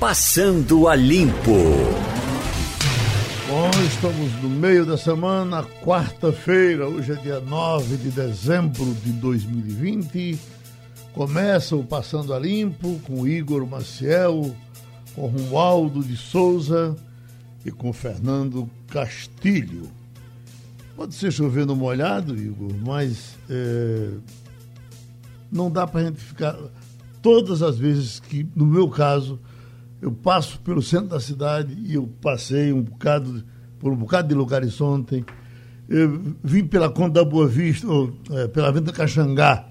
Passando a Limpo. Bom, estamos no meio da semana, quarta-feira, hoje é dia 9 de dezembro de 2020. Começa o Passando a Limpo com Igor Maciel, com Romualdo de Souza e com Fernando Castilho. Pode ser chovendo molhado, Igor, mas é, não dá para a gente ficar. Todas as vezes que, no meu caso, eu passo pelo centro da cidade e eu passei um bocado, por um bocado de lugares ontem. Eu vim pela Conta da Boa Vista, ou, é, pela Venda Caxangá,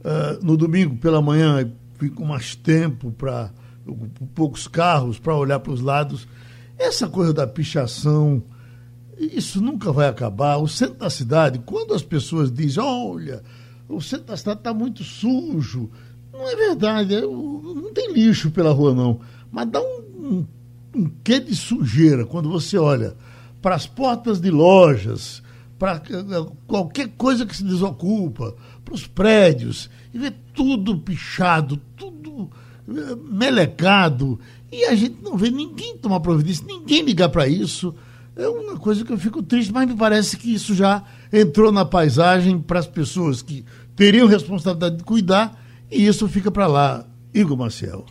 uh, no domingo pela manhã, vim com mais tempo para poucos carros para olhar para os lados. Essa coisa da pichação, isso nunca vai acabar. O centro da cidade, quando as pessoas dizem, olha, o centro da cidade está muito sujo, não é verdade, não tem lixo pela rua, não. Mas dá um, um, um quê de sujeira quando você olha para as portas de lojas, para eh, qualquer coisa que se desocupa, para os prédios, e vê tudo pichado, tudo eh, melecado, e a gente não vê ninguém tomar providência, ninguém ligar para isso. É uma coisa que eu fico triste, mas me parece que isso já entrou na paisagem para as pessoas que teriam responsabilidade de cuidar, e isso fica para lá. Igor Maciel.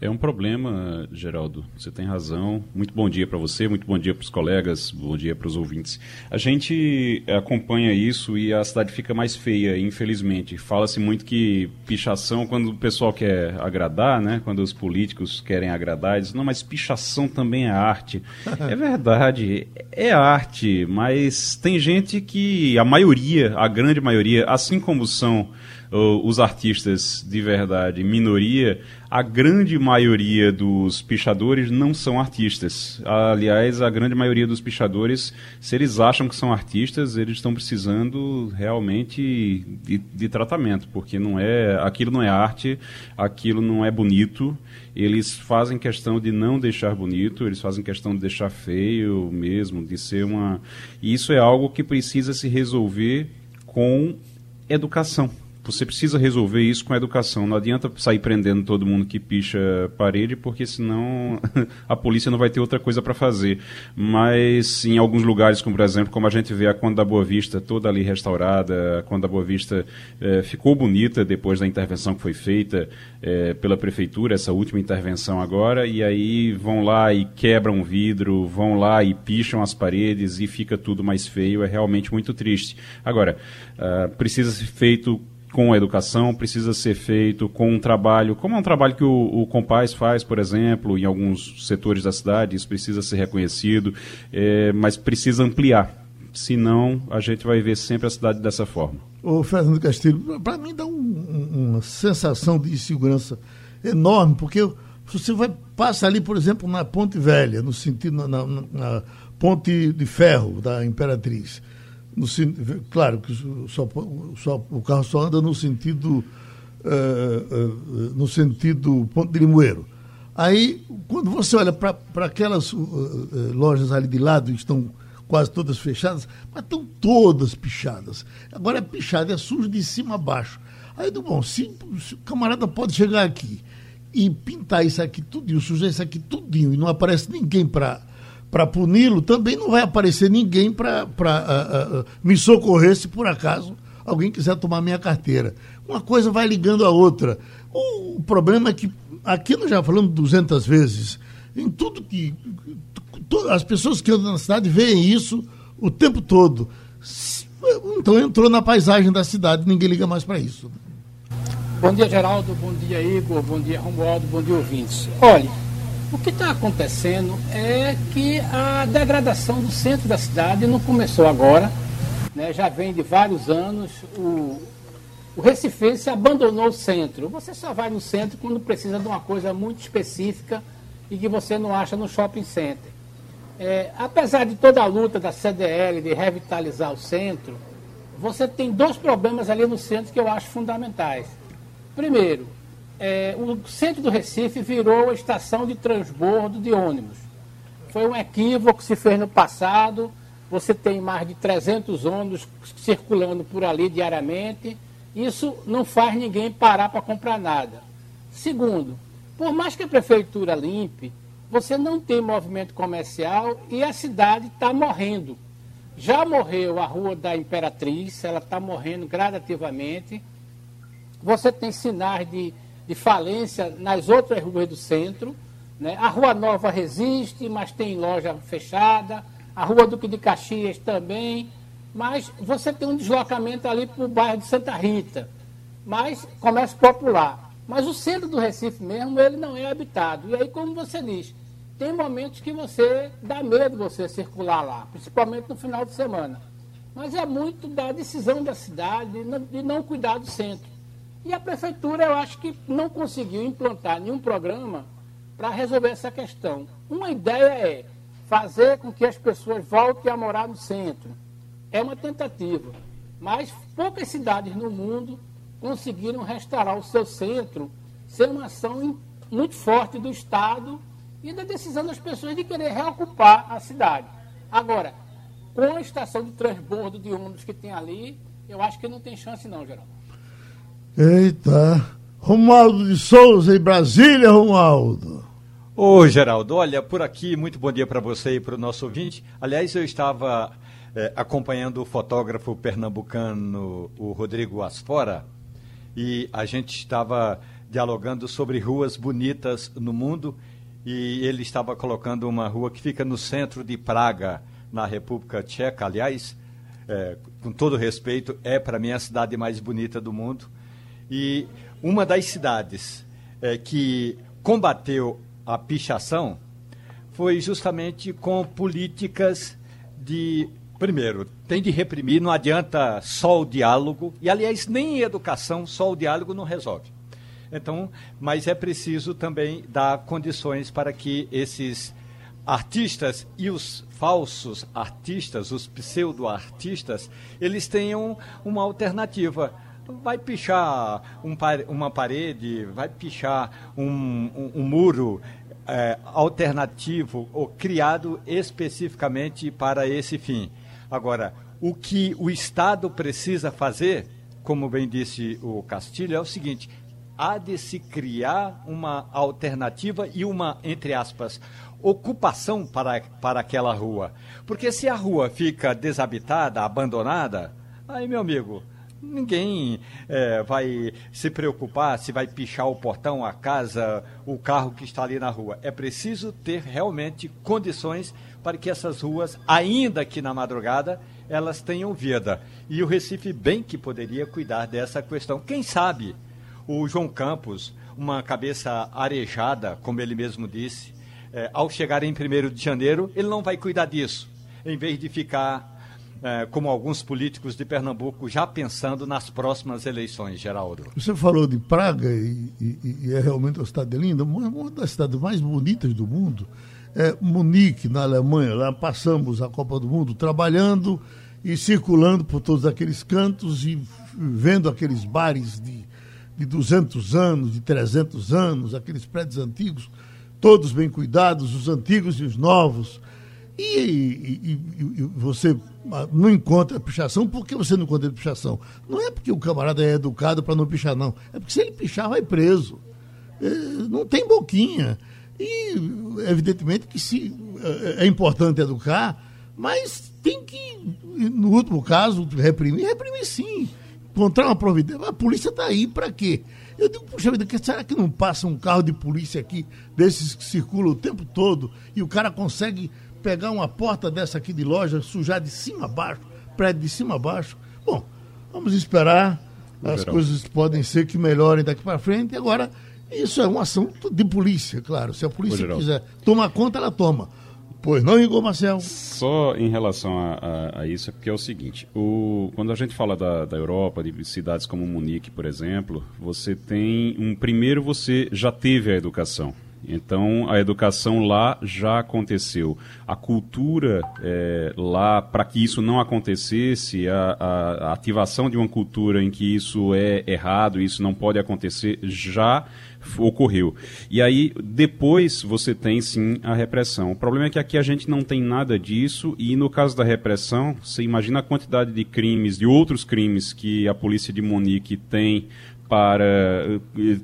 É um problema, Geraldo. Você tem razão. Muito bom dia para você, muito bom dia para os colegas, bom dia para os ouvintes. A gente acompanha isso e a cidade fica mais feia, infelizmente. Fala-se muito que pichação, quando o pessoal quer agradar, né? quando os políticos querem agradar, diz, não, mas pichação também é arte. é verdade, é arte, mas tem gente que, a maioria, a grande maioria, assim como são os artistas de verdade minoria, a grande maioria dos pichadores não são artistas. Aliás, a grande maioria dos pichadores, se eles acham que são artistas, eles estão precisando realmente de, de tratamento, porque não é, aquilo não é arte, aquilo não é bonito. Eles fazem questão de não deixar bonito, eles fazem questão de deixar feio mesmo, de ser uma. E isso é algo que precisa se resolver com educação você precisa resolver isso com a educação. Não adianta sair prendendo todo mundo que picha parede, porque senão a polícia não vai ter outra coisa para fazer. Mas em alguns lugares, como por exemplo, como a gente vê a Conda da Boa Vista toda ali restaurada, a Conda da Boa Vista eh, ficou bonita depois da intervenção que foi feita eh, pela prefeitura, essa última intervenção agora, e aí vão lá e quebram o vidro, vão lá e picham as paredes e fica tudo mais feio. É realmente muito triste. Agora, uh, precisa ser feito com a educação, precisa ser feito com um trabalho, como é um trabalho que o, o Compaz faz, por exemplo, em alguns setores da cidade, isso precisa ser reconhecido, é, mas precisa ampliar. Senão, a gente vai ver sempre a cidade dessa forma. O Fernando Castilho, para mim dá um, uma sensação de insegurança enorme, porque você vai passa ali, por exemplo, na Ponte Velha, no sentido na, na, na Ponte de Ferro da Imperatriz no, claro que só, só, o carro só anda no sentido uh, uh, no sentido Ponto de Limoeiro. Aí, quando você olha para aquelas uh, lojas ali de lado, estão quase todas fechadas, mas estão todas pichadas. Agora é pichada, é sujo de cima a baixo. Aí, do bom, se, se, o camarada pode chegar aqui e pintar isso aqui tudinho, sujar isso aqui tudinho, e não aparece ninguém para para puni-lo, também não vai aparecer ninguém para uh, uh, uh, me socorrer se por acaso alguém quiser tomar minha carteira. Uma coisa vai ligando a outra. O, o problema é que, aqui nós já falamos 200 vezes, em tudo que. To, as pessoas que andam na cidade veem isso o tempo todo. Então entrou na paisagem da cidade, ninguém liga mais para isso. Bom dia, Geraldo. Bom dia, Igor. Bom dia, Romualdo. Bom dia, ouvintes. Olha, o que está acontecendo é que a degradação do centro da cidade não começou agora, né? já vem de vários anos. O, o Recifense abandonou o centro. Você só vai no centro quando precisa de uma coisa muito específica e que você não acha no shopping center. É, apesar de toda a luta da CDL de revitalizar o centro, você tem dois problemas ali no centro que eu acho fundamentais. Primeiro, é, o centro do Recife virou estação de transbordo de ônibus. Foi um equívoco que se fez no passado. Você tem mais de 300 ônibus circulando por ali diariamente. Isso não faz ninguém parar para comprar nada. Segundo, Por mais que a prefeitura limpe, você não tem movimento comercial e a cidade está morrendo. Já morreu a Rua da Imperatriz, ela está morrendo gradativamente. Você tem sinais de, de falência nas outras ruas do centro. Né? A Rua Nova resiste, mas tem loja fechada. A Rua Duque de Caxias também. Mas você tem um deslocamento ali para o bairro de Santa Rita. Mas comércio popular. Mas o centro do Recife mesmo, ele não é habitado. E aí, como você diz, tem momentos que você dá medo você circular lá, principalmente no final de semana. Mas é muito da decisão da cidade de não cuidar do centro. E a prefeitura, eu acho que não conseguiu implantar nenhum programa para resolver essa questão. Uma ideia é fazer com que as pessoas voltem a morar no centro. É uma tentativa. Mas poucas cidades no mundo conseguiram restaurar o seu centro sem uma ação muito forte do Estado e da decisão das pessoas de querer reocupar a cidade. Agora, com a estação de transbordo de ônibus que tem ali, eu acho que não tem chance não, Geraldo. Eita. Romualdo de Souza, em Brasília, Romualdo. Ô, Geraldo, olha, por aqui, muito bom dia para você e para o nosso ouvinte. Aliás, eu estava é, acompanhando o fotógrafo pernambucano, o Rodrigo Asfora, e a gente estava dialogando sobre ruas bonitas no mundo e ele estava colocando uma rua que fica no centro de Praga, na República Tcheca. Aliás, é, com todo respeito, é para mim a cidade mais bonita do mundo. E uma das cidades é, que combateu a pichação foi justamente com políticas de. Primeiro, tem de reprimir, não adianta só o diálogo, e aliás, nem educação, só o diálogo não resolve. Então, mas é preciso também dar condições para que esses artistas e os falsos artistas, os pseudo-artistas, eles tenham uma alternativa. Vai pichar um, uma parede, vai pichar um, um, um muro é, alternativo ou criado especificamente para esse fim. Agora, o que o Estado precisa fazer, como bem disse o Castilho, é o seguinte: há de se criar uma alternativa e uma, entre aspas, ocupação para, para aquela rua. Porque se a rua fica desabitada, abandonada, aí, meu amigo, ninguém é, vai se preocupar se vai pichar o portão, a casa, o carro que está ali na rua. É preciso ter realmente condições para que essas ruas, ainda que na madrugada, elas tenham vida. E o Recife bem que poderia cuidar dessa questão. Quem sabe? O João Campos, uma cabeça arejada, como ele mesmo disse, é, ao chegar em 1 de janeiro, ele não vai cuidar disso, em vez de ficar, é, como alguns políticos de Pernambuco, já pensando nas próximas eleições, Geraldo. Você falou de Praga e, e, e é realmente uma cidade linda, uma das cidades mais bonitas do mundo. É Munique, na Alemanha, lá passamos a Copa do Mundo trabalhando e circulando por todos aqueles cantos e vendo aqueles bares de de 200 anos, de 300 anos, aqueles prédios antigos, todos bem cuidados, os antigos e os novos. E, e, e, e você não encontra pichação, por que você não encontra pichação? Não é porque o camarada é educado para não pichar, não. É porque se ele pichar, vai preso. É, não tem boquinha. E, evidentemente, que se, é, é importante educar, mas tem que, no último caso, reprimir. Reprimir sim encontrar uma providência. A polícia está aí para quê? Eu digo, puxa vida, será que não passa um carro de polícia aqui, desses que circulam o tempo todo, e o cara consegue pegar uma porta dessa aqui de loja, sujar de cima a baixo, prédio de cima a baixo? Bom, vamos esperar. As coisas podem ser que melhorem daqui para frente. Agora, isso é uma ação de polícia, claro. Se a polícia quiser tomar conta, ela toma. Pois não, Igor Marcel? Só em relação a, a, a isso, é porque é o seguinte: o, quando a gente fala da, da Europa, de cidades como Munique, por exemplo, você tem um. Primeiro, você já teve a educação. Então, a educação lá já aconteceu. A cultura é, lá, para que isso não acontecesse, a, a, a, ativação de uma cultura em que isso é errado, isso não pode acontecer, já ocorreu. E aí, depois, você tem sim a repressão. O problema é que aqui a gente não tem nada disso, e no caso da repressão, você imagina a quantidade de crimes, de outros crimes que a polícia de Monique tem para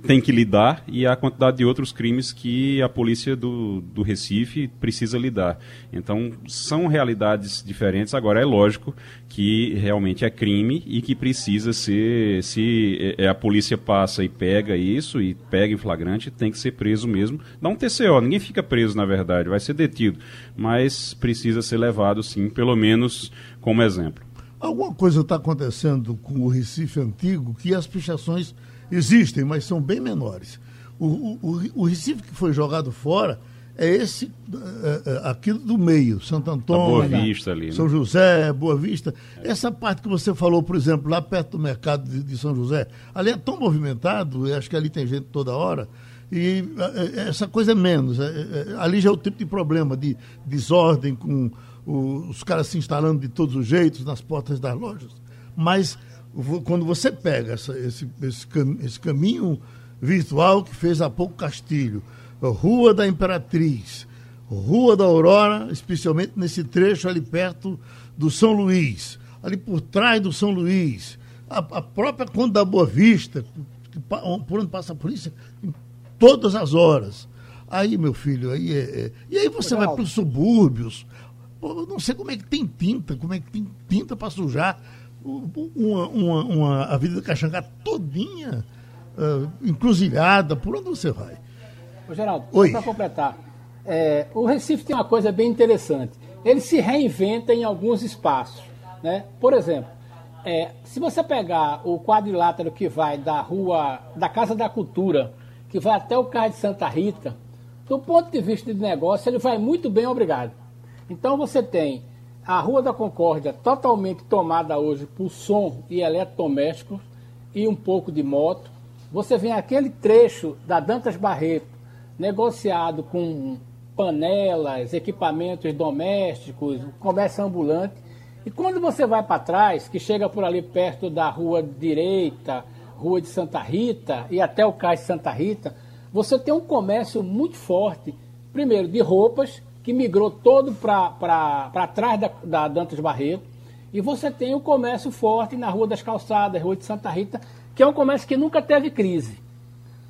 tem que lidar e a quantidade de outros crimes que a polícia do, do Recife precisa lidar. Então são realidades diferentes. Agora é lógico que realmente é crime e que precisa ser se é, a polícia passa e pega isso e pega em flagrante tem que ser preso mesmo. Dá um TCO. Ninguém fica preso na verdade, vai ser detido, mas precisa ser levado sim, pelo menos como exemplo. Alguma coisa está acontecendo com o Recife antigo que as pichações existem, mas são bem menores. O, o, o Recife que foi jogado fora é esse é, é, aqui do meio, Santo Antônio, Boa Vista ali, né? São José, Boa Vista. É. Essa parte que você falou, por exemplo, lá perto do mercado de, de São José, ali é tão movimentado, acho que ali tem gente toda hora, e é, é, essa coisa é menos. É, é, ali já é o tipo de problema de desordem com os caras se instalando de todos os jeitos nas portas das lojas. Mas quando você pega essa, esse, esse, esse caminho virtual que fez há pouco Castilho, Rua da Imperatriz, Rua da Aurora, especialmente nesse trecho ali perto do São Luís, ali por trás do São Luís, a, a própria Conta da Boa Vista, por onde passa a polícia, em todas as horas. Aí, meu filho, aí é, é... e aí você Legal. vai para os subúrbios, Pô, não sei como é que tem tinta, como é que tem tinta para sujar uma, uma, uma, a Avenida Caxangá todinha uh, encruzilhada. Por onde você vai? Ô, Geraldo, para completar, é, o Recife tem uma coisa bem interessante. Ele se reinventa em alguns espaços. Né? Por exemplo, é, se você pegar o quadrilátero que vai da rua, da Casa da Cultura, que vai até o Cais de Santa Rita, do ponto de vista de negócio, ele vai muito bem, obrigado. Então você tem a Rua da Concórdia totalmente tomada hoje por som e eletrodomésticos e um pouco de moto. Você vem aquele trecho da Dantas Barreto negociado com panelas, equipamentos domésticos, comércio ambulante. E quando você vai para trás, que chega por ali perto da rua direita, rua de Santa Rita e até o cais Santa Rita, você tem um comércio muito forte, primeiro de roupas, que migrou todo para trás da, da Dantas Barreto. E você tem o comércio forte na Rua das Calçadas, Rua de Santa Rita, que é um comércio que nunca teve crise.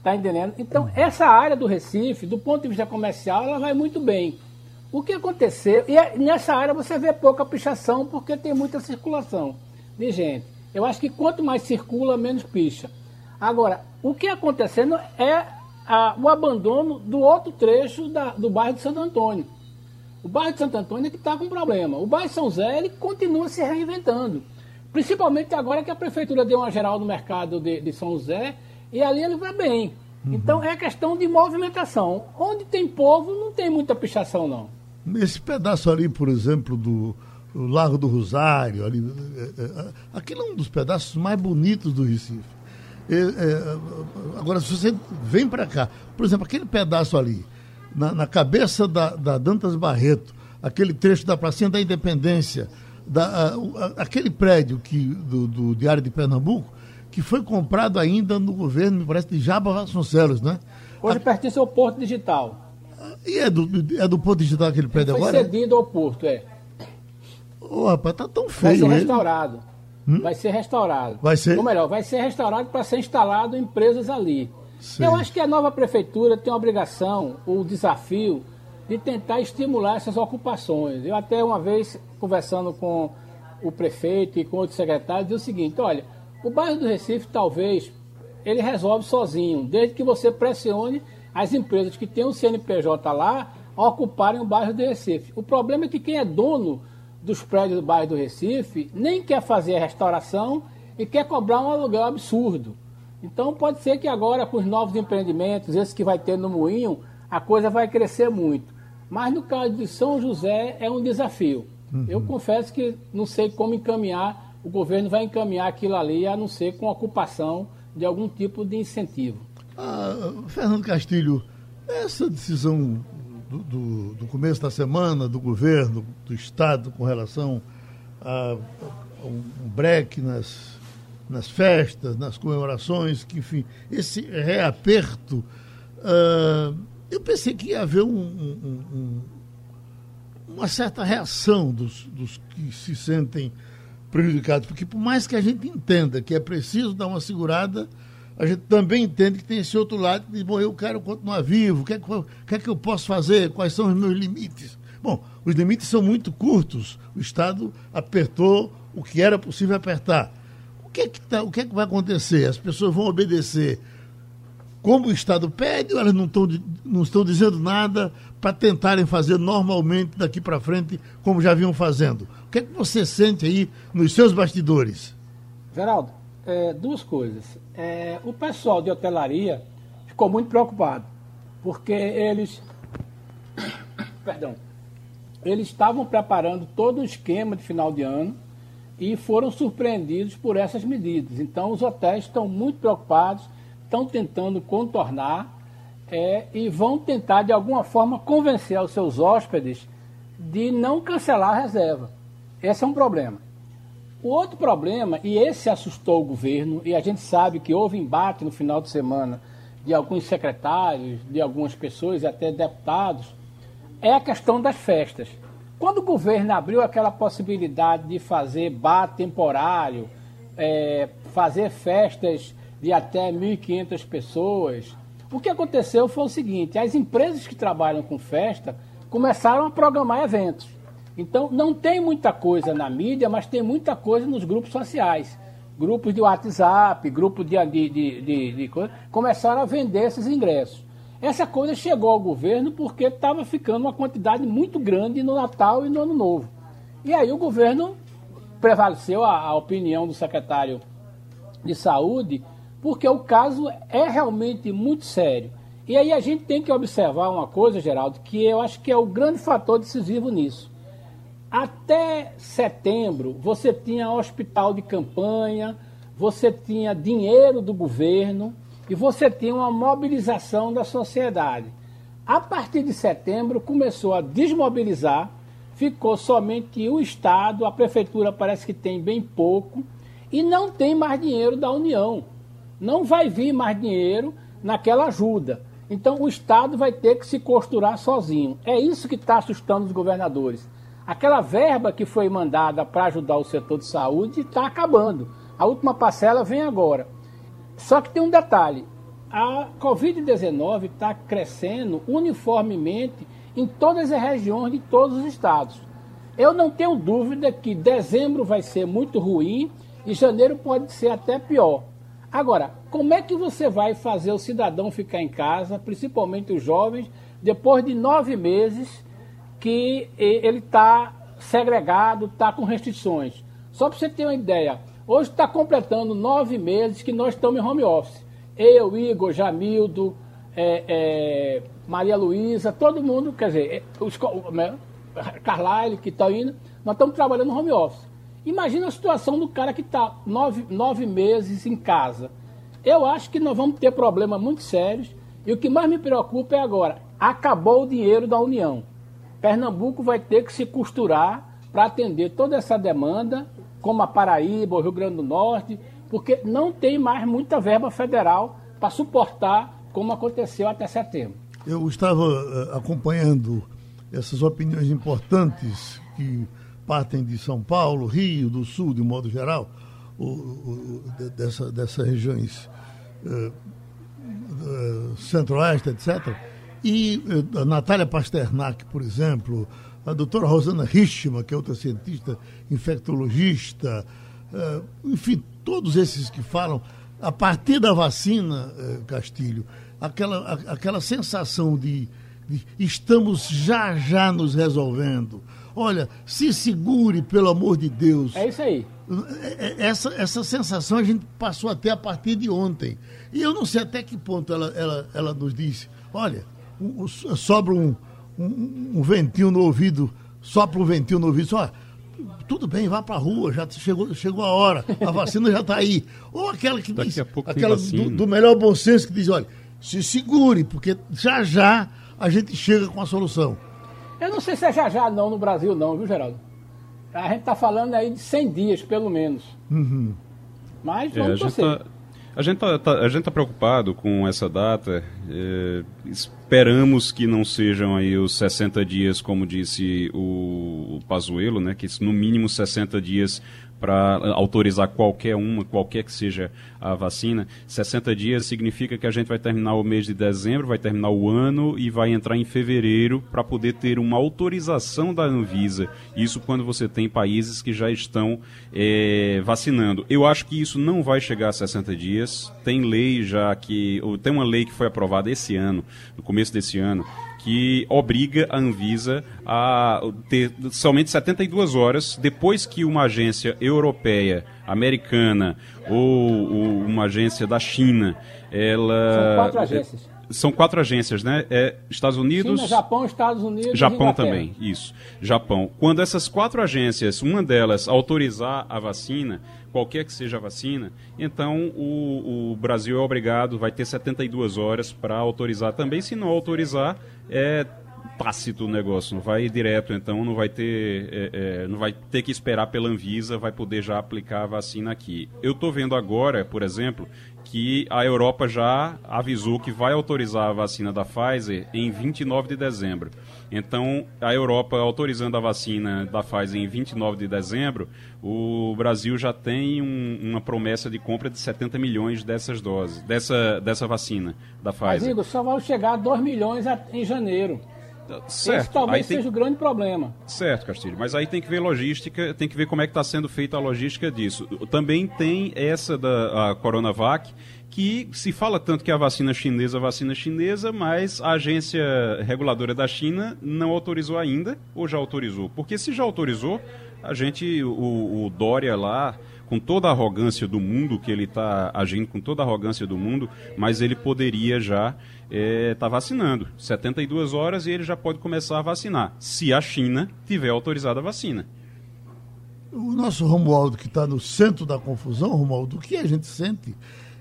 Tá entendendo? Então, essa área do Recife, do ponto de vista comercial, ela vai muito bem. O que aconteceu, e é, nessa área você vê pouca pichação porque tem muita circulação de gente. Eu acho que quanto mais circula, menos picha. Agora, o que acontecendo é a, o abandono do outro trecho da, do bairro de Santo Antônio. O bairro de Santo Antônio é que está com problema. O bairro de São Zé ele continua se reinventando. Principalmente agora que a prefeitura deu uma geral no mercado de, de São José e ali ele vai bem. Uhum. Então é questão de movimentação. Onde tem povo, não tem muita pichação, não. Esse pedaço ali, por exemplo, do Largo do Rosário, ali, é, é, aquilo é um dos pedaços mais bonitos do Recife. É, é, agora, se você vem para cá, por exemplo, aquele pedaço ali, na, na cabeça da, da, Dantas Barreto, aquele trecho da Pracinha da Independência, da, a, a, aquele prédio que, do, do, Diário de Pernambuco, que foi comprado ainda no governo, me parece, de Jaba Vasconcelos, né? Hoje a, pertence ao Porto Digital. E é do, é do Porto Digital aquele prédio agora? Foi cedido ao Porto, é. Ô, oh, rapaz, tá tão feio. Vai ser restaurado. Hum? Vai ser restaurado. Vai ser? Ou melhor, vai ser restaurado para ser instalado empresas ali. Sim. Eu acho que a nova prefeitura tem a obrigação, o desafio, de tentar estimular essas ocupações. Eu até uma vez, conversando com o prefeito e com outros secretários, disse o seguinte, olha, o bairro do Recife talvez ele resolve sozinho, desde que você pressione as empresas que têm o CNPJ lá a ocuparem o bairro do Recife. O problema é que quem é dono dos prédios do bairro do Recife nem quer fazer a restauração e quer cobrar um aluguel absurdo. Então pode ser que agora com os novos empreendimentos, esses que vai ter no Moinho, a coisa vai crescer muito. Mas no caso de São José é um desafio. Uhum. Eu confesso que não sei como encaminhar, o governo vai encaminhar aquilo ali, a não ser com ocupação de algum tipo de incentivo. Ah, Fernando Castilho, essa decisão do, do, do, começo da semana do governo, do Estado, com relação a, a um break nas nas festas, nas comemorações, que, enfim, esse reaperto, uh, eu pensei que ia haver um, um, um, uma certa reação dos, dos que se sentem prejudicados, porque por mais que a gente entenda que é preciso dar uma segurada, a gente também entende que tem esse outro lado, de, bom, eu quero continuar vivo, o que, é que, o que é que eu posso fazer, quais são os meus limites? Bom, os limites são muito curtos, o Estado apertou o que era possível apertar. O que é que, tá, o que, é que vai acontecer? As pessoas vão obedecer como o Estado pede, elas não, estão não estão dizendo nada para tentarem fazer normalmente daqui para frente, como já vinham fazendo. O que é que você sente aí nos seus bastidores? Geraldo, é, duas coisas. É, o pessoal de hotelaria ficou muito preocupado, porque eles. Perdão. Eles estavam preparando todo o esquema de final de ano e foram surpreendidos por essas medidas. Então, os hotéis estão muito preocupados, estão tentando contornar é, e vão tentar, de alguma forma, convencer os seus hóspedes de não cancelar a reserva. Esse é um problema. O outro problema, e esse assustou o governo, e a gente sabe que houve embate no final de semana de alguns secretários, de algumas pessoas até deputados, é a questão das festas. Quando o governo abriu aquela possibilidade de fazer bar temporário, é, fazer festas de até 1.500 pessoas, o que aconteceu foi o seguinte: as empresas que trabalham com festa começaram a programar eventos. Então, não tem muita coisa na mídia, mas tem muita coisa nos grupos sociais. Grupos de WhatsApp, grupos de, de, de, de, de começaram a vender esses ingressos. Essa coisa chegou ao governo porque estava ficando uma quantidade muito grande no Natal e no Ano Novo. E aí o governo prevaleceu a, a opinião do secretário de Saúde, porque o caso é realmente muito sério. E aí a gente tem que observar uma coisa, Geraldo, que eu acho que é o grande fator decisivo nisso. Até setembro, você tinha hospital de campanha, você tinha dinheiro do governo e você tinha uma mobilização da sociedade. A partir de setembro, começou a desmobilizar, ficou somente o Estado, a prefeitura parece que tem bem pouco, e não tem mais dinheiro da União. Não vai vir mais dinheiro naquela ajuda. Então o Estado vai ter que se costurar sozinho. É isso que está assustando os governadores. Aquela verba que foi mandada para ajudar o setor de saúde está acabando. A última parcela vem agora. Só que tem um detalhe: a Covid-19 está crescendo uniformemente em todas as regiões de todos os estados. Eu não tenho dúvida que dezembro vai ser muito ruim e janeiro pode ser até pior. Agora, como é que você vai fazer o cidadão ficar em casa, principalmente os jovens, depois de nove meses que ele está segregado, está com restrições. Só para você ter uma ideia, hoje está completando nove meses que nós estamos em home office. Eu, Igor, Jamildo, é, é, Maria Luísa, todo mundo, quer dizer, é, os, né, Carlyle que está indo, nós estamos trabalhando no home office. Imagina a situação do cara que está nove, nove meses em casa. Eu acho que nós vamos ter problemas muito sérios e o que mais me preocupa é agora, acabou o dinheiro da União. Pernambuco vai ter que se costurar para atender toda essa demanda, como a Paraíba, o Rio Grande do Norte, porque não tem mais muita verba federal para suportar como aconteceu até setembro. Eu estava uh, acompanhando essas opiniões importantes que partem de São Paulo, Rio, do Sul, de modo geral, o, o, dessa, dessas regiões uh, uh, centro-oeste, etc e eh, a Natália Pasternak, por exemplo, a doutora Rosana Richman, que é outra cientista infectologista, eh, enfim, todos esses que falam, a partir da vacina, eh, Castilho, aquela, aquela sensação de, de estamos já já nos resolvendo. Olha, se segure, pelo amor de Deus. É isso aí. Essa, essa sensação a gente passou até a partir de ontem. E eu não sei até que ponto ela, ela, ela nos disse: olha, sobra um, um, um, ventinho no ouvido, sopra um ventinho no ouvido, só tudo bem, vá para a rua, já chegou, chegou a hora, a vacina já está aí. Ou aquela que Daqui diz, aquela do, do, melhor bom senso que diz, olha, se segure, porque já já a gente chega com a solução. Eu não sei se é já já não no Brasil não, viu, Geraldo? A gente está falando aí de 100 dias, pelo menos. Uhum. Mas vamos é, torcer. A gente está tá, a gente tá preocupado com essa data. É, esperamos que não sejam aí os 60 dias, como disse o, o Pazuello, né? Que no mínimo 60 dias para autorizar qualquer uma, qualquer que seja a vacina. 60 dias significa que a gente vai terminar o mês de dezembro, vai terminar o ano e vai entrar em fevereiro para poder ter uma autorização da Anvisa. Isso quando você tem países que já estão é, vacinando. Eu acho que isso não vai chegar a 60 dias. Tem lei já que. Tem uma lei que foi aprovada esse ano, no começo desse ano, que obriga a Anvisa a ter somente 72 horas depois que uma agência europeia, americana ou, ou uma agência da China, ela São quatro agências. São quatro agências, né? É Estados Unidos. China, Japão, Estados Unidos. Japão também, isso. Japão. Quando essas quatro agências, uma delas autorizar a vacina, qualquer que seja a vacina, então o, o Brasil é obrigado, vai ter 72 horas para autorizar também. Se não autorizar, é tácito o negócio, não vai direto, então não vai ter, é, é, não vai ter que esperar pela Anvisa, vai poder já aplicar a vacina aqui. Eu estou vendo agora, por exemplo, que a Europa já avisou que vai autorizar a vacina da Pfizer em 29 de dezembro. Então, a Europa autorizando a vacina da Pfizer em 29 de dezembro, o Brasil já tem um, uma promessa de compra de 70 milhões dessas doses, dessa, dessa vacina da Pfizer. Mas, Igor, só vai chegar a 2 milhões em janeiro. Certo. Esse talvez seja o grande problema. Certo, Castilho. Mas aí tem que ver logística, tem que ver como é que está sendo feita a logística disso. Também tem essa da Coronavac, que se fala tanto que a vacina chinesa, a vacina chinesa, mas a agência reguladora da China não autorizou ainda, ou já autorizou? Porque se já autorizou, a gente, o, o Dória lá, com toda a arrogância do mundo, que ele está agindo com toda a arrogância do mundo, mas ele poderia já estar é, tá vacinando. 72 horas e ele já pode começar a vacinar, se a China tiver autorizado a vacina. O nosso Romualdo, que está no centro da confusão, Romualdo, o que a gente sente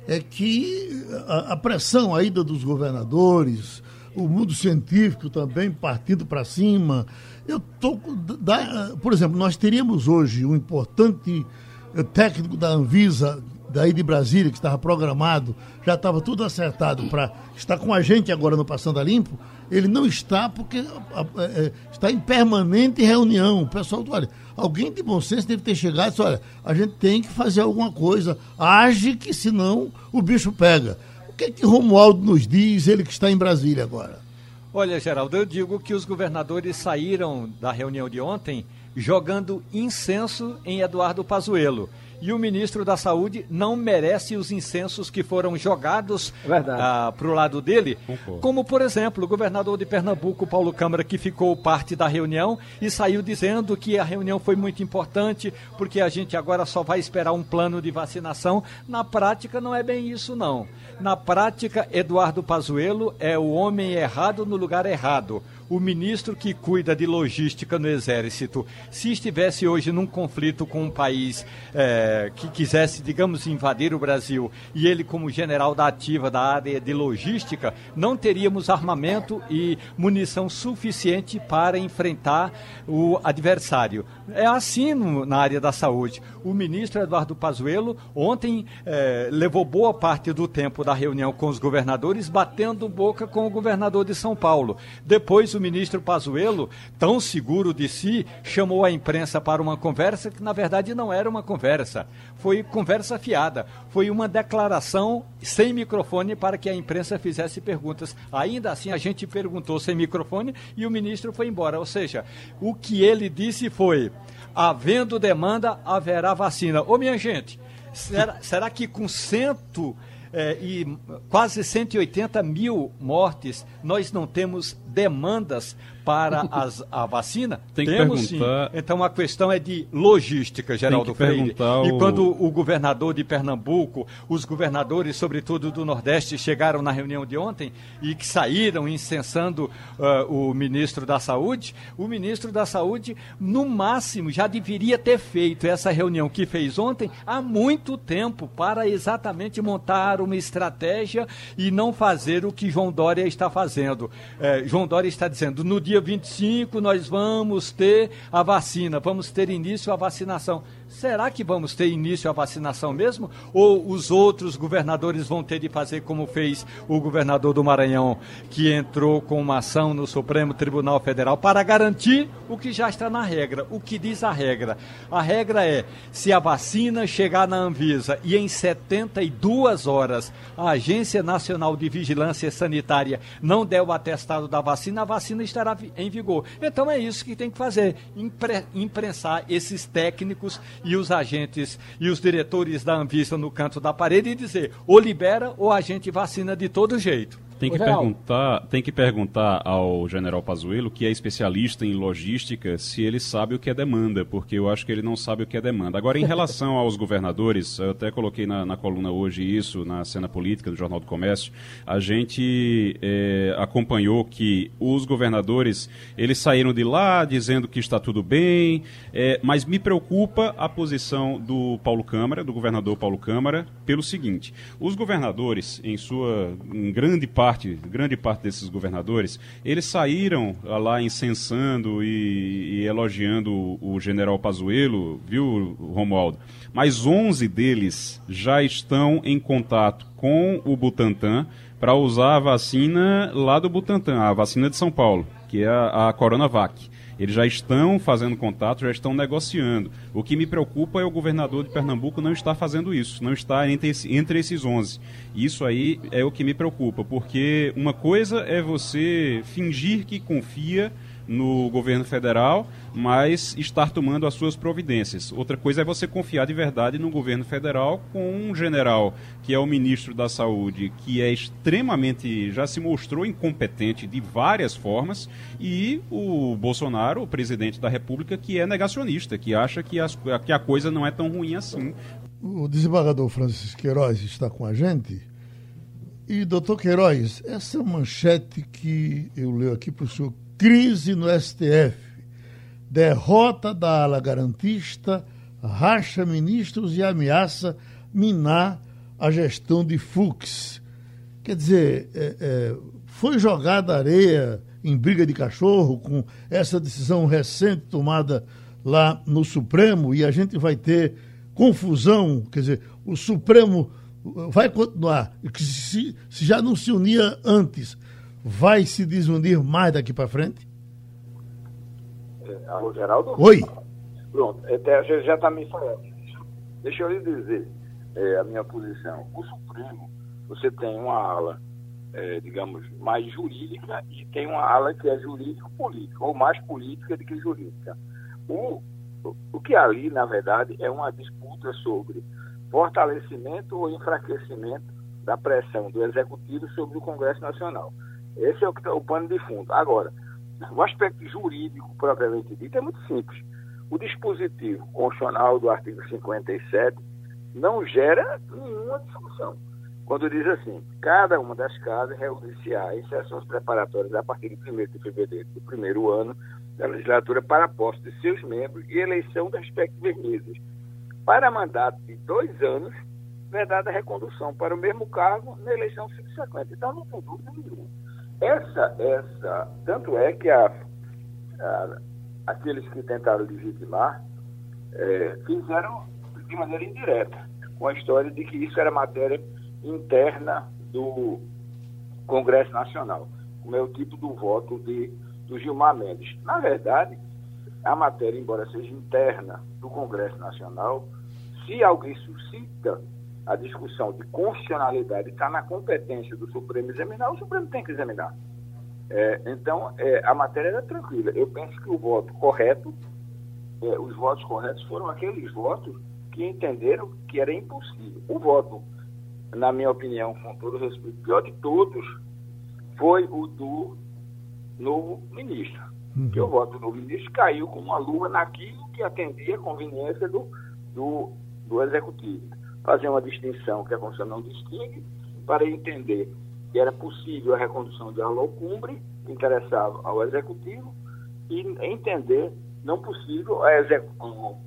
é que a, a pressão, a ida dos governadores, o mundo científico também partindo para cima. Eu tô, por exemplo, nós teríamos hoje um importante técnico da Anvisa, daí de Brasília, que estava programado, já estava tudo acertado para estar com a gente agora no Passando a Limpo, ele não está porque é, está em permanente reunião. O pessoal, olha, alguém de bom senso deve ter chegado e disse, olha, a gente tem que fazer alguma coisa, age que senão o bicho pega. O que é que Romualdo nos diz, ele que está em Brasília agora? Olha, Geraldo, eu digo que os governadores saíram da reunião de ontem jogando incenso em Eduardo Pazuello. E o ministro da Saúde não merece os incensos que foram jogados é ah, para o lado dele. Como, por exemplo, o governador de Pernambuco, Paulo Câmara, que ficou parte da reunião e saiu dizendo que a reunião foi muito importante, porque a gente agora só vai esperar um plano de vacinação. Na prática, não é bem isso, não. Na prática, Eduardo Pazuello é o homem errado no lugar errado o ministro que cuida de logística no Exército, se estivesse hoje num conflito com um país é, que quisesse, digamos, invadir o Brasil, e ele, como general da ativa da área de logística, não teríamos armamento e munição suficiente para enfrentar o adversário. É assim no, na área da saúde. O ministro Eduardo Pazuello ontem é, levou boa parte do tempo da reunião com os governadores, batendo boca com o governador de São Paulo. Depois o ministro Pazuello, tão seguro de si, chamou a imprensa para uma conversa que na verdade não era uma conversa, foi conversa fiada, foi uma declaração sem microfone para que a imprensa fizesse perguntas. Ainda assim a gente perguntou sem microfone e o ministro foi embora, ou seja, o que ele disse foi: havendo demanda, haverá vacina. Ô minha gente, será, será que com cento é, e quase 180 mil mortes, nós não temos demandas para as, a vacina? Tem que Temos sim. Então a questão é de logística, Geraldo Freire. O... E quando o governador de Pernambuco, os governadores, sobretudo do Nordeste, chegaram na reunião de ontem e que saíram incensando uh, o ministro da Saúde, o ministro da Saúde, no máximo, já deveria ter feito essa reunião que fez ontem há muito tempo para exatamente montar uma estratégia e não fazer o que João Dória está fazendo. É, João Dória está dizendo, no dia 25 nós vamos ter a vacina, vamos ter início à vacinação. Será que vamos ter início à vacinação mesmo? Ou os outros governadores vão ter de fazer como fez o governador do Maranhão, que entrou com uma ação no Supremo Tribunal Federal para garantir o que já está na regra? O que diz a regra? A regra é: se a vacina chegar na Anvisa e em 72 horas a Agência Nacional de Vigilância Sanitária não der o atestado da vacina, a vacina estará em vigor. Então é isso que tem que fazer: impre imprensar esses técnicos e os agentes e os diretores da Anvisa no canto da parede e dizer ou libera ou a gente vacina de todo jeito. Tem que, perguntar, tem que perguntar ao general Pazuello, que é especialista em logística, se ele sabe o que é demanda, porque eu acho que ele não sabe o que é demanda. Agora, em relação aos governadores, eu até coloquei na, na coluna hoje isso, na cena política do Jornal do Comércio, a gente é, acompanhou que os governadores, eles saíram de lá dizendo que está tudo bem, é, mas me preocupa a posição do Paulo Câmara, do governador Paulo Câmara, pelo seguinte, os governadores, em sua em grande parte, parte, grande parte desses governadores, eles saíram lá incensando e, e elogiando o, o general Pazuello, viu, Romualdo? Mas 11 deles já estão em contato com o Butantan para usar a vacina lá do Butantan, a vacina de São Paulo, que é a, a Coronavac. Eles já estão fazendo contato, já estão negociando. O que me preocupa é o governador de Pernambuco não estar fazendo isso, não está entre, entre esses 11. Isso aí é o que me preocupa, porque uma coisa é você fingir que confia no governo federal, mas estar tomando as suas providências. Outra coisa é você confiar de verdade no governo federal com um general que é o ministro da Saúde, que é extremamente, já se mostrou incompetente de várias formas, e o Bolsonaro, o presidente da República, que é negacionista, que acha que, as, que a coisa não é tão ruim assim. O desembargador Francisco Queiroz está com a gente. E, doutor Queiroz, essa manchete que eu leio aqui para o senhor Crise no STF. Derrota da ala garantista, racha ministros e ameaça minar a gestão de Fux. Quer dizer, é, é, foi jogada areia em briga de cachorro com essa decisão recente tomada lá no Supremo e a gente vai ter confusão, quer dizer, o Supremo vai continuar, se, se já não se unia antes, vai se desunir mais daqui para frente? É, alô, Geraldo? Oi. Pronto, até, já está me falando. Deixa eu lhe dizer é, a minha posição. O Supremo, você tem uma ala, é, digamos, mais jurídica e tem uma ala que é jurídico-política, ou mais política do que jurídica. O, o que ali, na verdade, é uma disputa sobre fortalecimento ou enfraquecimento da pressão do Executivo sobre o Congresso Nacional. Esse é o, o pano de fundo. Agora, o aspecto jurídico, propriamente dito, é muito simples. O dispositivo constitucional do artigo 57 não gera nenhuma discussão. Quando diz assim, cada uma das casas reunir-se-á em sessões preparatórias a partir de 1 de fevereiro do primeiro ano da legislatura para a posse de seus membros e eleição das respectivas mesas. Para mandato de dois anos, vedada a recondução para o mesmo cargo na eleição subsequente. Então, não tem dúvida nenhuma. Essa, essa, tanto é que a, a, aqueles que tentaram legitimar é, fizeram de maneira indireta, com a história de que isso era matéria interna do Congresso Nacional, como é o tipo do voto de, do Gilmar Mendes. Na verdade, a matéria, embora seja interna do Congresso Nacional, se alguém suscita a discussão de constitucionalidade está na competência do Supremo examinar, o Supremo tem que examinar. É, então, é, a matéria era tranquila. Eu penso que o voto correto, é, os votos corretos foram aqueles votos que entenderam que era impossível. O voto, na minha opinião, com todo respeito, pior de todos, foi o do novo ministro. Uhum. Que o voto do novo ministro caiu como uma luva naquilo que atendia a conveniência do, do, do executivo fazer uma distinção que a Constituição não distingue, para entender que era possível a recondução de Arlocumbre, que interessava ao Executivo, e entender não possível a execução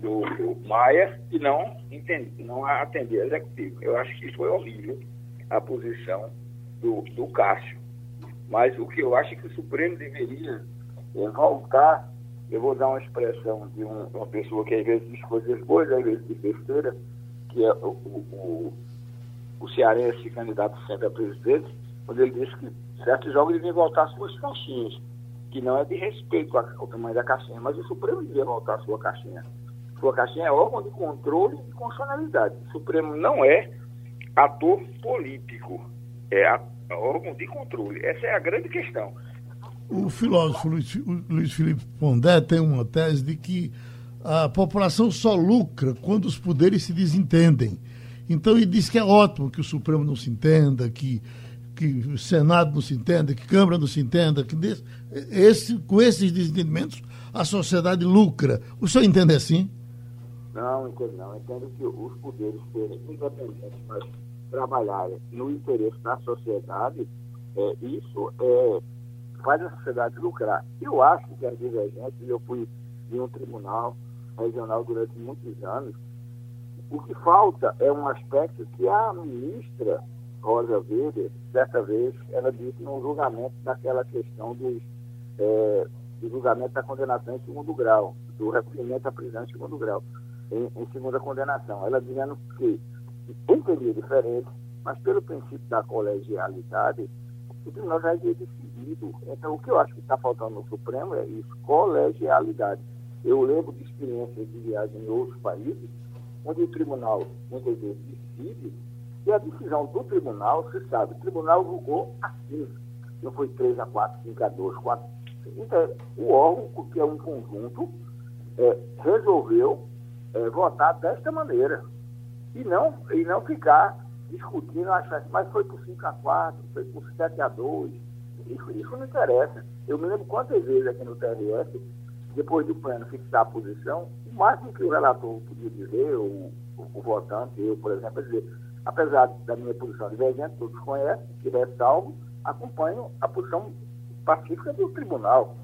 do, do, Maia, que não, entende, não atender ao Executivo. Eu acho que foi horrível, a posição do, do Cássio. Mas o que eu acho é que o Supremo deveria é voltar Eu vou dar uma expressão de um, uma pessoa que às vezes diz coisas boas, às vezes diz besteira, que é o, o, o cearense candidato sempre a presidente, quando ele disse que certos jogos deviam voltar suas caixinhas, que não é de respeito ao tamanho da caixinha, mas o Supremo devia voltar sua caixinha. Sua caixinha é órgão de controle e constitucionalidade. O Supremo não é ator político, é órgão de controle. Essa é a grande questão. O filósofo Luiz, Luiz Felipe Pondé tem uma tese de que a população só lucra quando os poderes se desentendem. Então ele diz que é ótimo que o Supremo não se entenda, que, que o Senado não se entenda, que Câmara não se entenda, que desse, esse, com esses desentendimentos a sociedade lucra. O senhor entende assim? Não, entendo não. Entendo que os poderes serem independentes, mas trabalharem no interesse da sociedade, é, isso é, faz a sociedade lucrar. Eu acho que as divergências, eu fui de um tribunal regional durante muitos anos, o que falta é um aspecto que a ministra Rosa Weber, certa vez, ela disse no julgamento daquela questão dos, é, do julgamento da condenação em segundo grau, do recolhimento à prisão em segundo grau, em, em segunda condenação. Ela dizendo que entendia diferente, mas pelo princípio da colegialidade, o tribunal já havia decidido. Então, o que eu acho que está faltando no Supremo é isso, colegialidade. Eu lembro de experiências de viagem em outros países, onde o tribunal muitas vezes decide, e a decisão do tribunal, se sabe, o tribunal julgou assim. Não foi 3 a 4, 5 a 2, 4. Então, o órgão, que é um conjunto, é, resolveu é, votar desta maneira. E não, e não ficar discutindo, achando, mas foi por 5 a 4, foi por 7 a 2. Isso, isso não interessa. Eu me lembro quantas vezes aqui no TRF depois do plano fixar a posição, o máximo que o relator podia dizer, ou o, o votante, eu, por exemplo, é dizer, apesar da minha posição divergente, todos conhecem, que salvo, acompanho a posição pacífica do tribunal.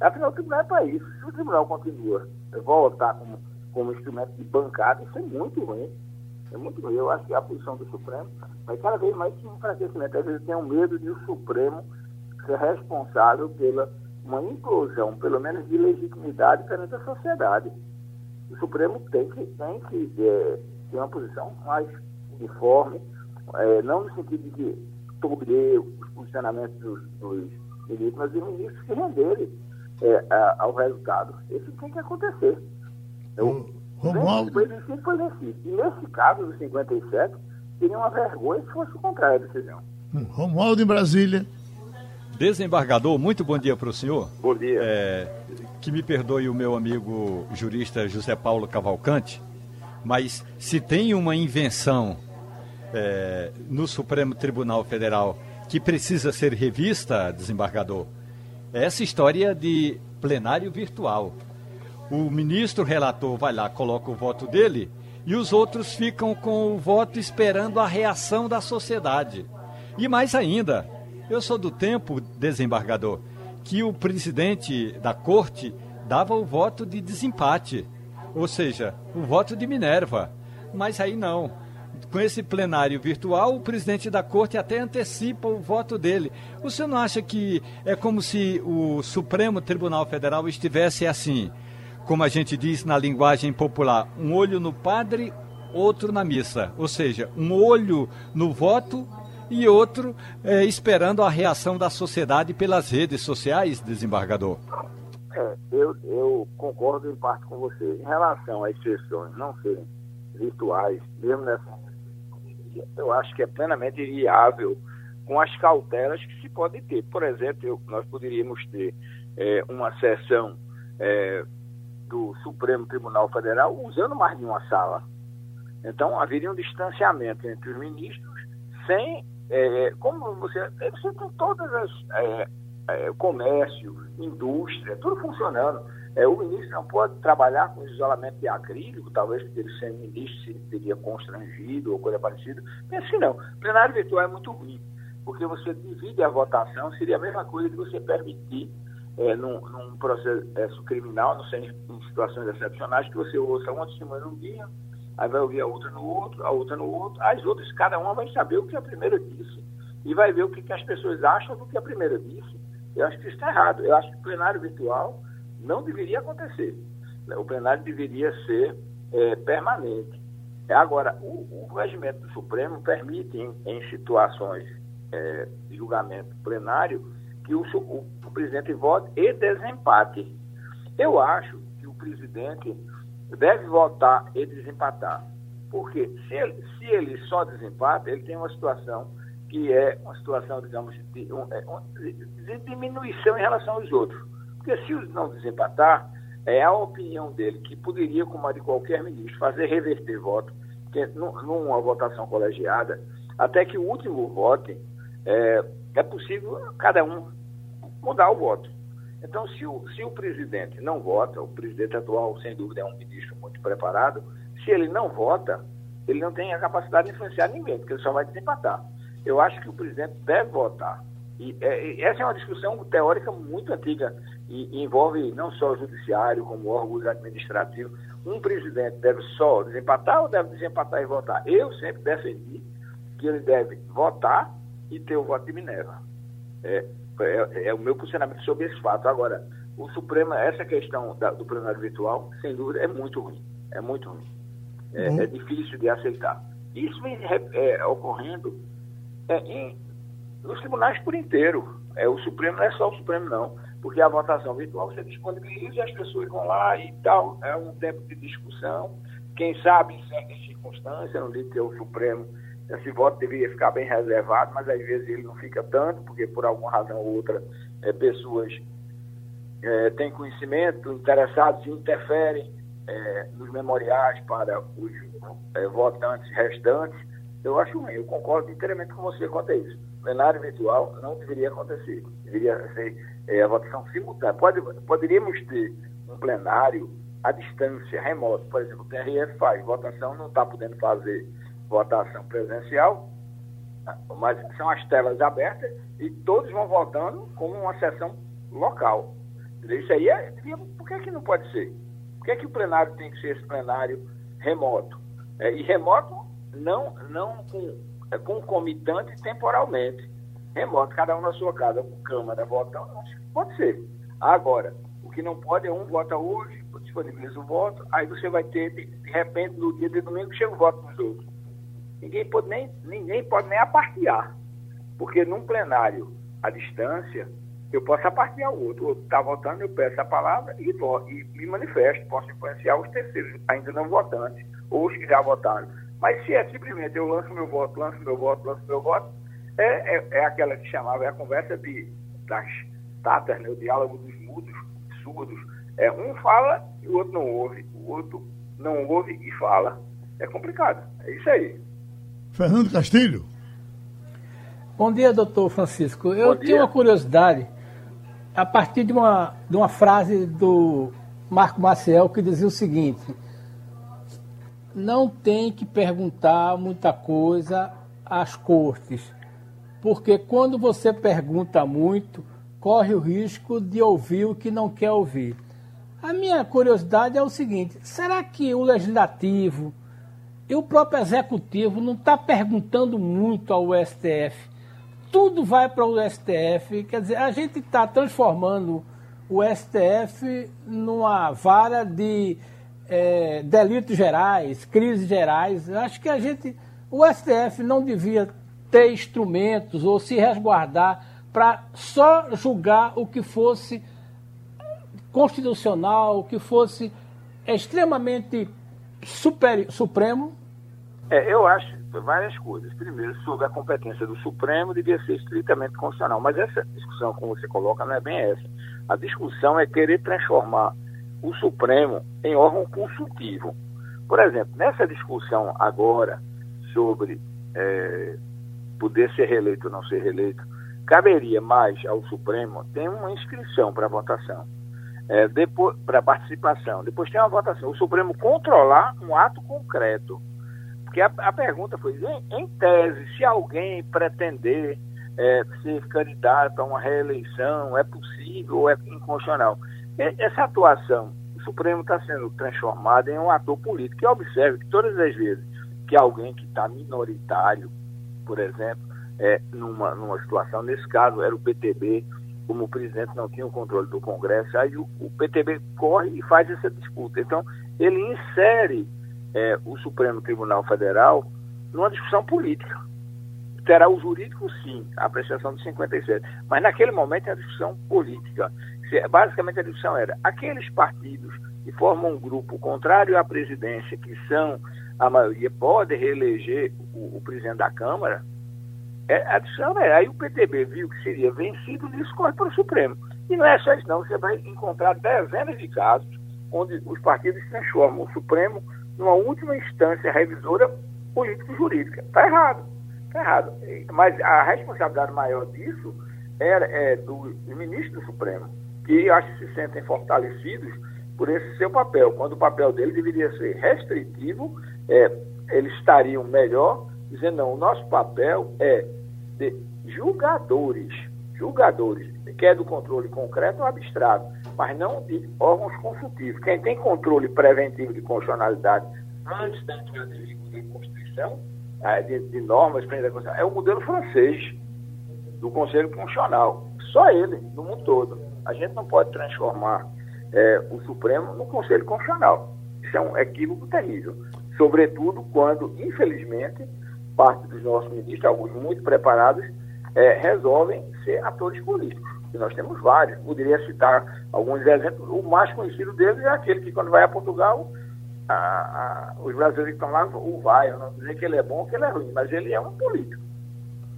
Afinal, o tribunal é para isso. Se o tribunal continua voltar como, como instrumento de bancada, isso é muito ruim. É muito ruim. Eu acho que a posição do Supremo vai cada vez mais se enfraquecimento. Às vezes tem um medo de o Supremo ser responsável pela uma implosão, pelo menos de legitimidade perante a sociedade. O Supremo tem que, tem que é, ter uma posição mais uniforme, é, não no sentido de que os posicionamentos dos, dos ministros, mas os ministros se renderem é, ao resultado. Isso tem que acontecer. Eu, Romualdo... Foi vencido, foi vencido. E nesse caso dos 57, seria uma vergonha se fosse o contrário da decisão. Romualdo em Brasília. Desembargador, muito bom dia para o senhor. Bom dia. É, que me perdoe o meu amigo jurista José Paulo Cavalcante, mas se tem uma invenção é, no Supremo Tribunal Federal que precisa ser revista, desembargador, é essa história de plenário virtual. O ministro relator vai lá, coloca o voto dele e os outros ficam com o voto esperando a reação da sociedade. E mais ainda, eu sou do tempo, desembargador, que o presidente da corte dava o voto de desempate, ou seja, o voto de Minerva. Mas aí não. Com esse plenário virtual, o presidente da corte até antecipa o voto dele. O senhor não acha que é como se o Supremo Tribunal Federal estivesse assim, como a gente diz na linguagem popular, um olho no padre, outro na missa? Ou seja, um olho no voto e outro é, esperando a reação da sociedade pelas redes sociais, desembargador. É, eu, eu concordo em parte com você. Em relação às sessões não serem virtuais, mesmo nessa eu acho que é plenamente viável com as cautelas que se pode ter. Por exemplo, eu, nós poderíamos ter é, uma sessão é, do Supremo Tribunal Federal usando mais de uma sala. Então, haveria um distanciamento entre os ministros sem é, como você, você tem todas as é, é, comércio, indústria, tudo funcionando. É, o ministro não pode trabalhar com isolamento de acrílico, talvez porque ele sendo ministro se teria constrangido ou coisa parecida. Pense não. Plenário virtual é muito ruim, porque você divide a votação, seria a mesma coisa de você permitir é, num, num processo criminal, não sei, em situações excepcionais, que você ouça uma testemunha num dia, aí vai ouvir a outra no outro, a outra no outro, as outras, cada uma vai saber o que a primeira disse e vai ver o que, que as pessoas acham do que a primeira disse. Eu acho que isso está errado. Eu acho que o plenário virtual não deveria acontecer. O plenário deveria ser é, permanente. Agora, o, o, regimento do Supremo permite, em, em situações é, de julgamento plenário, que o, o, o presidente vote e desempate. Eu acho que o presidente deve votar e desempatar. Porque se ele, se ele só desempata, ele tem uma situação que é uma situação, digamos, de, é, de diminuição em relação aos outros. Porque se não desempatar, é a opinião dele, que poderia, como a de qualquer ministro, fazer reverter voto, que, numa votação colegiada, até que o último vote, é, é possível cada um mudar o voto. Então, se o, se o presidente não vota, o presidente atual, sem dúvida, é um ministro muito preparado, se ele não vota, ele não tem a capacidade de influenciar ninguém, porque ele só vai desempatar. Eu acho que o presidente deve votar. E é, essa é uma discussão teórica muito antiga e, e envolve não só o judiciário, como órgãos administrativos. Um presidente deve só desempatar ou deve desempatar e votar? Eu sempre defendi que ele deve votar e ter o voto de Minerva. É, é, é, o meu posicionamento sobre esse fato. Agora, o Supremo, essa questão da, do plenário virtual, sem dúvida, é muito ruim. É muito ruim. É, uhum. é difícil de aceitar. Isso vem é, ocorrendo é, em, nos tribunais por inteiro. É, o Supremo não é só o Supremo, não. Porque a votação virtual você disponibiliza e as pessoas vão lá e tal. É um tempo de discussão. Quem sabe, em certas circunstâncias, não digo que é o Supremo esse voto deveria ficar bem reservado, mas às vezes ele não fica tanto, porque por alguma razão ou outra é, pessoas é, têm conhecimento, interessados e interferem é, nos memoriais para os é, votantes restantes. Eu acho ruim, eu concordo inteiramente com você quanto a isso. Plenário virtual não deveria acontecer, deveria ser é, a votação simultânea. Pode, poderíamos ter um plenário à distância, remoto, por exemplo, o TRF faz, votação não está podendo fazer votação presencial, mas são as telas abertas e todos vão votando como uma sessão local. Isso aí é. Por que, que não pode ser? Por que, que o plenário tem que ser esse plenário remoto? É, e remoto não, não com, é, concomitante temporalmente. Remoto, cada um na sua casa, com câmara, votando, pode ser. Agora, o que não pode é um vota hoje, disponibiliza o voto, aí você vai ter, de, de repente, no dia de domingo, chega o voto dos outros ninguém pode nem, ninguém pode nem apartear. Porque num plenário à distância, eu posso apartear o outro. O outro está votando, eu peço a palavra e, e me manifesto. Posso influenciar os terceiros, ainda não votantes, ou os que já votaram. Mas se é simplesmente eu lanço meu voto, lanço meu voto, lanço meu voto, é, é, é aquela que chamava, é a conversa de, das tatas, né, o diálogo dos mudos, surdos. É, um fala e o outro não ouve, o outro não ouve e fala. É complicado. É isso aí. Fernando Castilho. Bom dia, doutor Francisco. Eu tenho uma curiosidade a partir de uma, de uma frase do Marco Maciel que dizia o seguinte: não tem que perguntar muita coisa às cortes, porque quando você pergunta muito, corre o risco de ouvir o que não quer ouvir. A minha curiosidade é o seguinte: será que o legislativo, e o próprio executivo não está perguntando muito ao STF. Tudo vai para o STF. Quer dizer, a gente está transformando o STF numa vara de é, delitos gerais, crises gerais. Eu acho que a gente. O STF não devia ter instrumentos ou se resguardar para só julgar o que fosse constitucional, o que fosse extremamente super, supremo é, eu acho várias coisas. Primeiro, sobre a competência do Supremo, devia ser estritamente constitucional. Mas essa discussão, como você coloca, não é bem essa. A discussão é querer transformar o Supremo em órgão consultivo. Por exemplo, nessa discussão agora sobre é, poder ser reeleito ou não ser reeleito, caberia mais ao Supremo ter uma inscrição para votação, é, para participação. Depois tem uma votação. O Supremo controlar um ato concreto porque a, a pergunta foi, em, em, tese, se alguém pretender é, ser candidato a uma reeleição, é possível ou é inconstitucional? E, essa atuação, o Supremo está sendo transformado em um ator político. E observe que todas as vezes que alguém que está minoritário, por exemplo, é, numa, numa situação, nesse caso era o PTB, como o presidente não tinha o controle do Congresso, aí o, o PTB corre e faz essa disputa. Então, ele insere é, o Supremo Tribunal Federal numa discussão política. Terá o jurídico, sim, a apreciação de 57, mas naquele momento é a discussão política. Basicamente, a discussão era aqueles partidos que formam um grupo contrário à presidência, que são a maioria, podem reeleger o, o presidente da Câmara, é, a discussão é, aí o PTB viu que seria vencido e isso corre para o Supremo. E não é só isso não, você vai encontrar dezenas de casos onde os partidos transformam o Supremo numa última instância revisora político-jurídica. Está errado, está errado. Mas a responsabilidade maior disso era, é do, ministro do Supremo, que acho que se sentem fortalecidos por esse seu papel. Quando o papel dele deveria ser restritivo, é, eles estariam melhor dizendo, não, o nosso papel é de julgadores, julgadores, que é do controle concreto ou abstrato, mas não de órgãos consultivos. Quem tem controle preventivo de constitucionalidade antes da entrada em vigor da Constituição, é, de, de normas, é o modelo francês do Conselho Constitucional. Só ele, no mundo todo. A gente não pode transformar é, o Supremo no Conselho Constitucional. Isso é um equívoco terrível. Sobretudo quando, infelizmente, parte dos nossos ministros, alguns muito preparados, é, resolvem ser atores políticos. E nós temos vários. Poderia citar alguns exemplos. O mais conhecido deles é aquele que, quando vai a Portugal, a, a, os brasileiros que estão lá o vai. Eu não dizer que ele é bom ou que ele é ruim, mas ele é um político.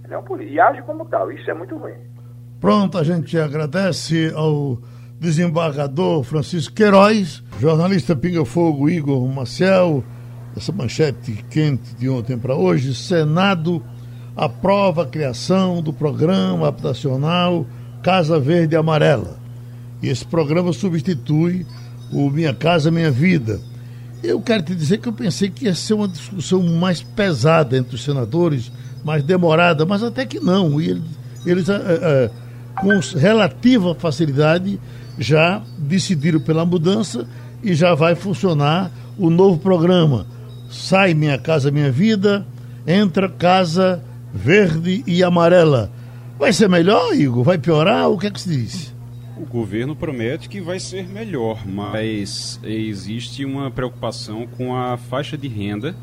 Ele é um político. E age como tal. Isso é muito ruim. Pronto, a gente agradece ao desembargador Francisco Queiroz, jornalista Pinga Fogo Igor Maciel essa manchete quente de ontem para hoje, Senado aprova a criação do programa habitacional Casa Verde e Amarela. E esse programa substitui o Minha Casa Minha Vida. Eu quero te dizer que eu pensei que ia ser uma discussão mais pesada entre os senadores, mais demorada, mas até que não. E eles, eles é, é, com relativa facilidade, já decidiram pela mudança e já vai funcionar o novo programa sai Minha Casa Minha Vida, entra Casa Verde e Amarela. Vai ser melhor, Igor? Vai piorar? O que é que se diz? O governo promete que vai ser melhor, mas existe uma preocupação com a faixa de renda.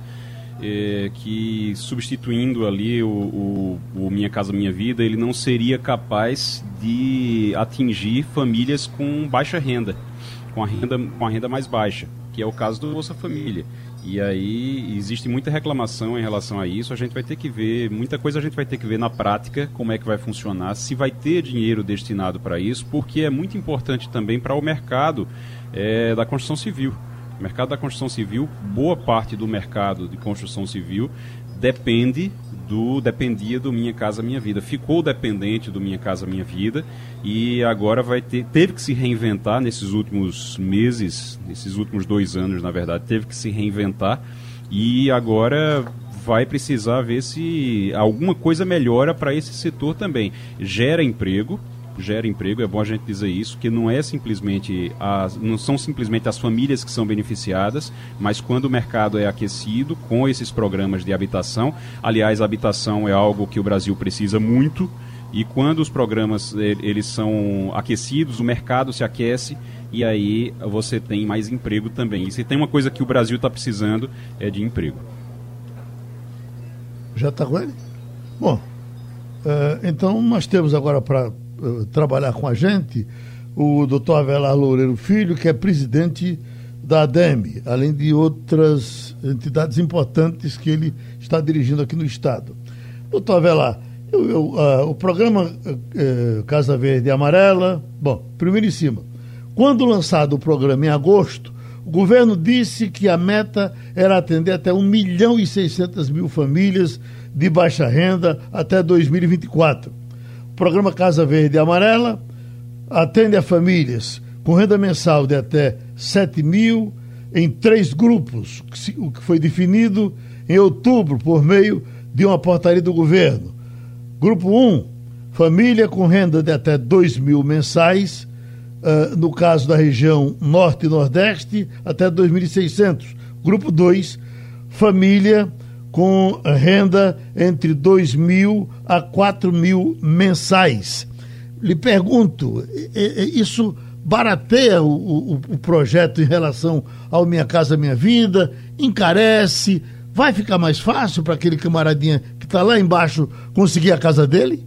É, que substituindo ali o, o, o, Minha Casa Minha Vida, ele não seria capaz de atingir famílias com baixa renda, com a renda, com a renda mais baixa, que é o caso do Bolsa Família. E aí existe muita reclamação em relação a isso. A gente vai ter que ver, muita coisa a gente vai ter que ver na prática como é que vai funcionar, se vai ter dinheiro destinado para isso, porque é muito importante também para o mercado é, da construção civil. O mercado da construção civil, boa parte do mercado de construção civil depende do dependia do Minha Casa Minha Vida. Ficou dependente do Minha Casa Minha Vida e agora vai ter teve que se reinventar nesses últimos meses, nesses últimos dois anos, na verdade, teve que se reinventar e agora vai precisar ver se alguma coisa melhora para esse setor também. Gera emprego, gera emprego, é bom a gente dizer isso, que não é simplesmente as, não são simplesmente as famílias que são beneficiadas, mas quando o mercado é aquecido com esses programas de habitação, aliás, habitação é algo que o Brasil precisa muito, e quando os programas eles são aquecidos, o mercado se aquece e aí você tem mais emprego também. E se tem uma coisa que o Brasil está precisando é de emprego. Já está com ele? Bom, uh, então nós temos agora para eh, trabalhar com a gente o doutor Avelar Loureiro Filho, que é presidente da ADEME, além de outras entidades importantes que ele está dirigindo aqui no Estado. Doutor Avelar, eu, eu, uh, o programa uh, Casa Verde e Amarela, bom, primeiro em cima, quando lançado o programa em agosto, o governo disse que a meta era atender até 1 milhão e 600 mil famílias de baixa renda até 2024 programa Casa Verde e Amarela atende a famílias com renda mensal de até 7 mil em três grupos, o que foi definido em outubro por meio de uma portaria do governo. Grupo 1, família com renda de até 2 mil mensais, uh, no caso da região Norte e Nordeste, até 2.600. Grupo 2, família com renda entre 2 mil a 4 mil mensais. lhe pergunto, isso barateia o, o, o, projeto em relação ao Minha Casa Minha Vida, encarece, vai ficar mais fácil para aquele camaradinha que está lá embaixo conseguir a casa dele?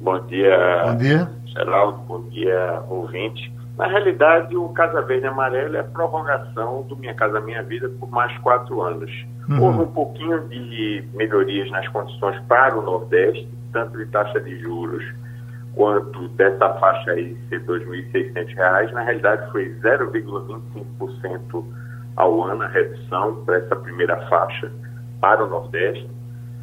Bom dia, bom dia. Geraldo, bom dia, ouvinte. Na realidade, o Casa Verde e Amarelo é a prorrogação do Minha Casa Minha Vida por mais quatro anos. Uhum. Houve um pouquinho de melhorias nas condições para o Nordeste, tanto de taxa de juros quanto dessa faixa aí ser R$ 2.600. Na realidade, foi 0,25% ao ano a redução para essa primeira faixa para o Nordeste.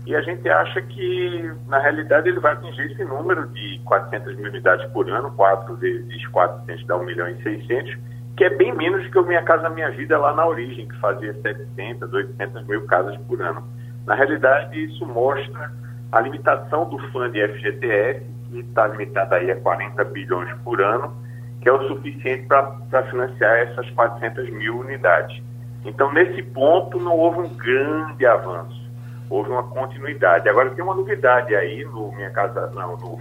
E a gente acha que, na realidade, ele vai atingir esse número de 400 mil unidades por ano, 4 vezes 400 dá 1 milhão e 600, que é bem menos do que o Minha Casa Minha Vida lá na origem, que fazia 700, 800 mil casas por ano. Na realidade, isso mostra a limitação do fundo de FGTS, que está limitado aí a 40 bilhões por ano, que é o suficiente para financiar essas 400 mil unidades. Então, nesse ponto, não houve um grande avanço houve uma continuidade. Agora tem uma novidade aí no Minha Casa, não, no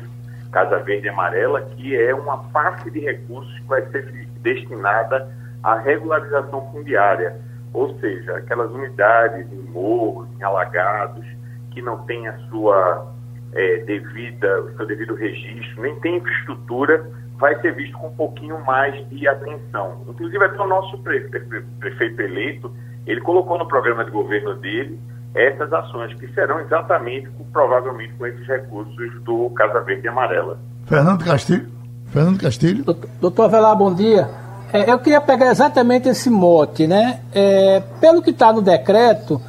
Casa Verde e Amarela, que é uma parte de recursos que vai ser destinada à regularização fundiária, ou seja, aquelas unidades em morros, em alagados, que não têm a sua é, devida, o seu devido registro, nem tem infraestrutura, vai ser visto com um pouquinho mais de atenção. Inclusive até o nosso prefeito eleito, ele colocou no programa de governo dele essas ações, que serão exatamente, provavelmente, com esses recursos do Casa Verde e Amarela. Fernando Castilho. Fernando Castilho. Doutor Avelar, bom dia. É, eu queria pegar exatamente esse mote, né? É, pelo que está no decreto,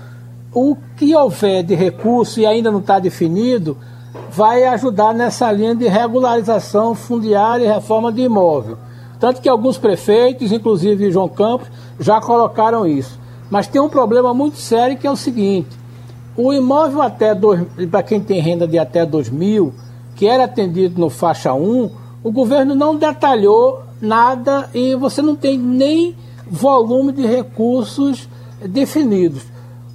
o que houver de recurso e ainda não está definido, vai ajudar nessa linha de regularização fundiária e reforma de imóvel. Tanto que alguns prefeitos, inclusive João Campos, já colocaram isso. Mas tem um problema muito sério que é o seguinte: o imóvel até para quem tem renda de até 2 mil, que era atendido no faixa 1, o governo não detalhou nada e você não tem nem volume de recursos definidos.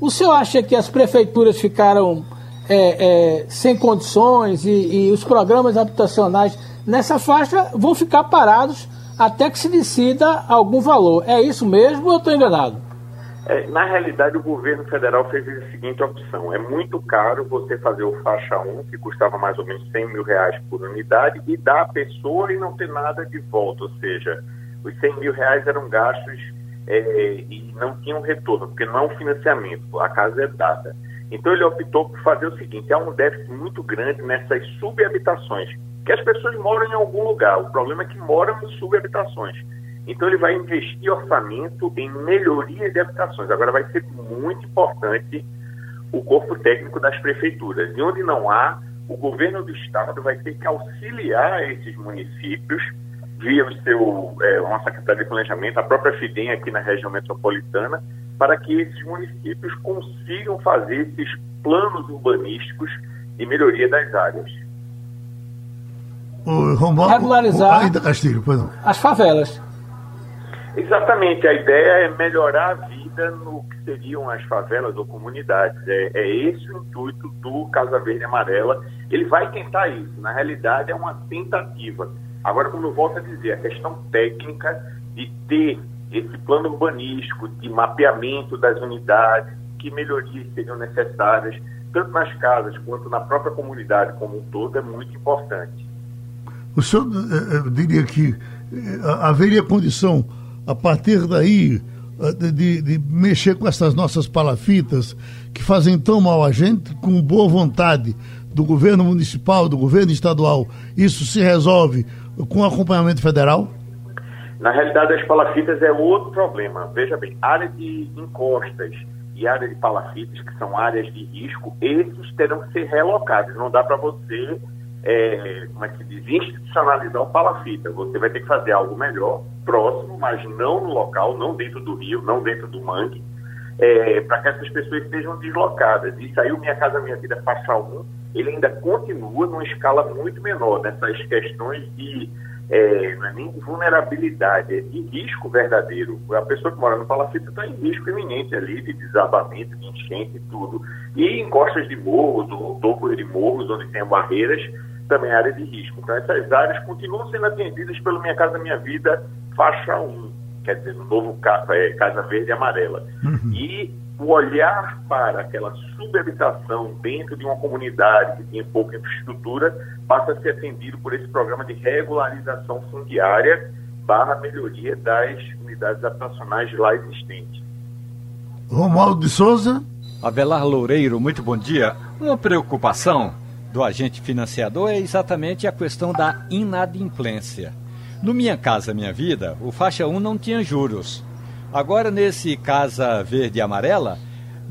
O senhor acha que as prefeituras ficaram é, é, sem condições e, e os programas habitacionais nessa faixa vão ficar parados até que se decida algum valor? É isso mesmo ou eu estou enganado? É, na realidade, o governo federal fez a seguinte opção: é muito caro você fazer o faixa 1, que custava mais ou menos 100 mil reais por unidade, e dar à pessoa e não ter nada de volta. Ou seja, os 100 mil reais eram gastos é, e não tinham retorno, porque não é um financiamento, a casa é dada. Então, ele optou por fazer o seguinte: há um déficit muito grande nessas subhabitações, que as pessoas moram em algum lugar, o problema é que moram em subhabitações. Então ele vai investir orçamento em melhoria de habitações. Agora vai ser muito importante o corpo técnico das prefeituras. E onde não há, o governo do estado vai ter que auxiliar esses municípios via o seu é, uma secretaria de planejamento, a própria FIDEM aqui na região metropolitana, para que esses municípios consigam fazer esses planos urbanísticos de melhoria das áreas. O Romualdo, Regularizar ainda Castilho, perdão. as favelas. Exatamente, a ideia é melhorar a vida no que seriam as favelas ou comunidades. É, é esse o intuito do Casa Verde Amarela. Ele vai tentar isso, na realidade é uma tentativa. Agora, como eu volto a dizer, a questão técnica de ter esse plano urbanístico, de mapeamento das unidades, que melhorias seriam necessárias, tanto nas casas quanto na própria comunidade como um todo, é muito importante. O senhor eu diria que haveria condição a partir daí, eh, de, de, mexer com essas nossas palafitas que fazem tão mal a gente, com boa vontade do governo municipal, do governo estadual, isso se resolve com acompanhamento federal? Na realidade, as palafitas é outro problema. Veja bem, área de encostas e área de palafitas, que são áreas de risco, esses terão que ser relocados. Não dá para você é, como é que se diz, institucionalizar o palafita. Você vai ter que fazer algo melhor, próximo, mas não no local, não dentro do rio, não dentro do mangue, é, para que essas pessoas sejam deslocadas. Isso aí, o Minha Casa Minha Vida Faixa 1, ele ainda continua numa escala muito menor, nessas questões de, é, não é nem de vulnerabilidade, é de risco verdadeiro. A pessoa que mora no palafita está em risco iminente ali, de desabamento, de enchente e tudo. E em costas de morros, ou topos de morros, onde tem barreiras, também é área de risco. Então, essas áreas continuam sendo atendidas pelo Minha Casa Minha Vida, faixa 1, quer dizer, no novo é, Casa Verde e Amarela. Uhum. E o olhar para aquela subhabitação dentro de uma comunidade que tinha pouca infraestrutura passa a ser atendido por esse programa de regularização fundiária barra melhoria das unidades habitacionais lá existentes. Romualdo de Souza. Avelar Loureiro, muito bom dia. Uma preocupação do agente financiador é exatamente a questão da inadimplência. No Minha Casa Minha Vida, o faixa 1 não tinha juros. Agora, nesse Casa Verde e Amarela,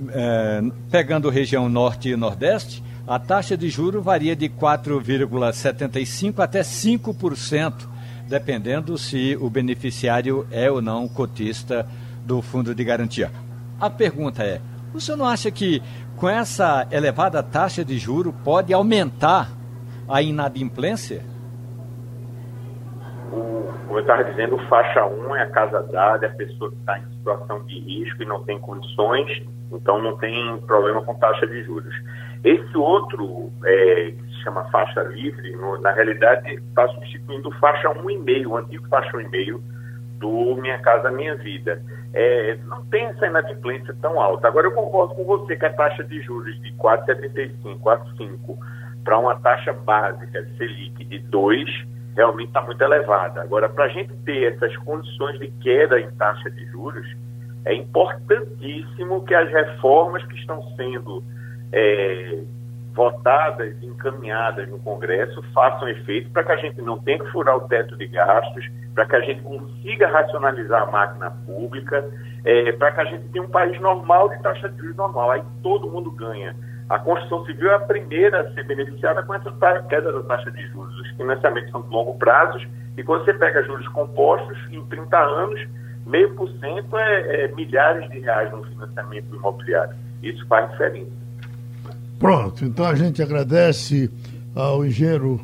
é, pegando região Norte e Nordeste, a taxa de juro varia de 4,75% até 5%, dependendo se o beneficiário é ou não cotista do Fundo de Garantia. A pergunta é: o senhor não acha que com essa elevada taxa de juro pode aumentar a inadimplência? como eu estava dizendo, faixa 1 é a casa dada, é a pessoa que está em situação de risco e não tem condições, então não tem problema com taxa de juros. Esse outro, é, que se chama faixa livre, no, na realidade está substituindo faixa 1,5, o antigo faixa 1,5 do Minha Casa Minha Vida. É, não tem essa inadimplência tão alta. Agora eu concordo com você que a taxa de juros de 4,75, 4,5 para uma taxa básica Selic de 2 realmente está muito elevada. Agora, para a gente ter essas condições de queda em taxa de juros, é importantíssimo que as reformas que estão sendo é, votadas e encaminhadas no Congresso façam efeito para que a gente não tenha que furar o teto de gastos, para que a gente consiga racionalizar a máquina pública, é, para que a gente tenha um país normal de taxa de juros normal. Aí todo mundo ganha. A construção civil é a primeira a ser beneficiada com essa queda da taxa de juros. Os financiamentos são de longo prazo e quando você pega juros compostos, em 30 anos, meio por cento é, é milhares de reais no financiamento imobiliário. Isso faz diferença. Pronto, então a gente agradece ao engenheiro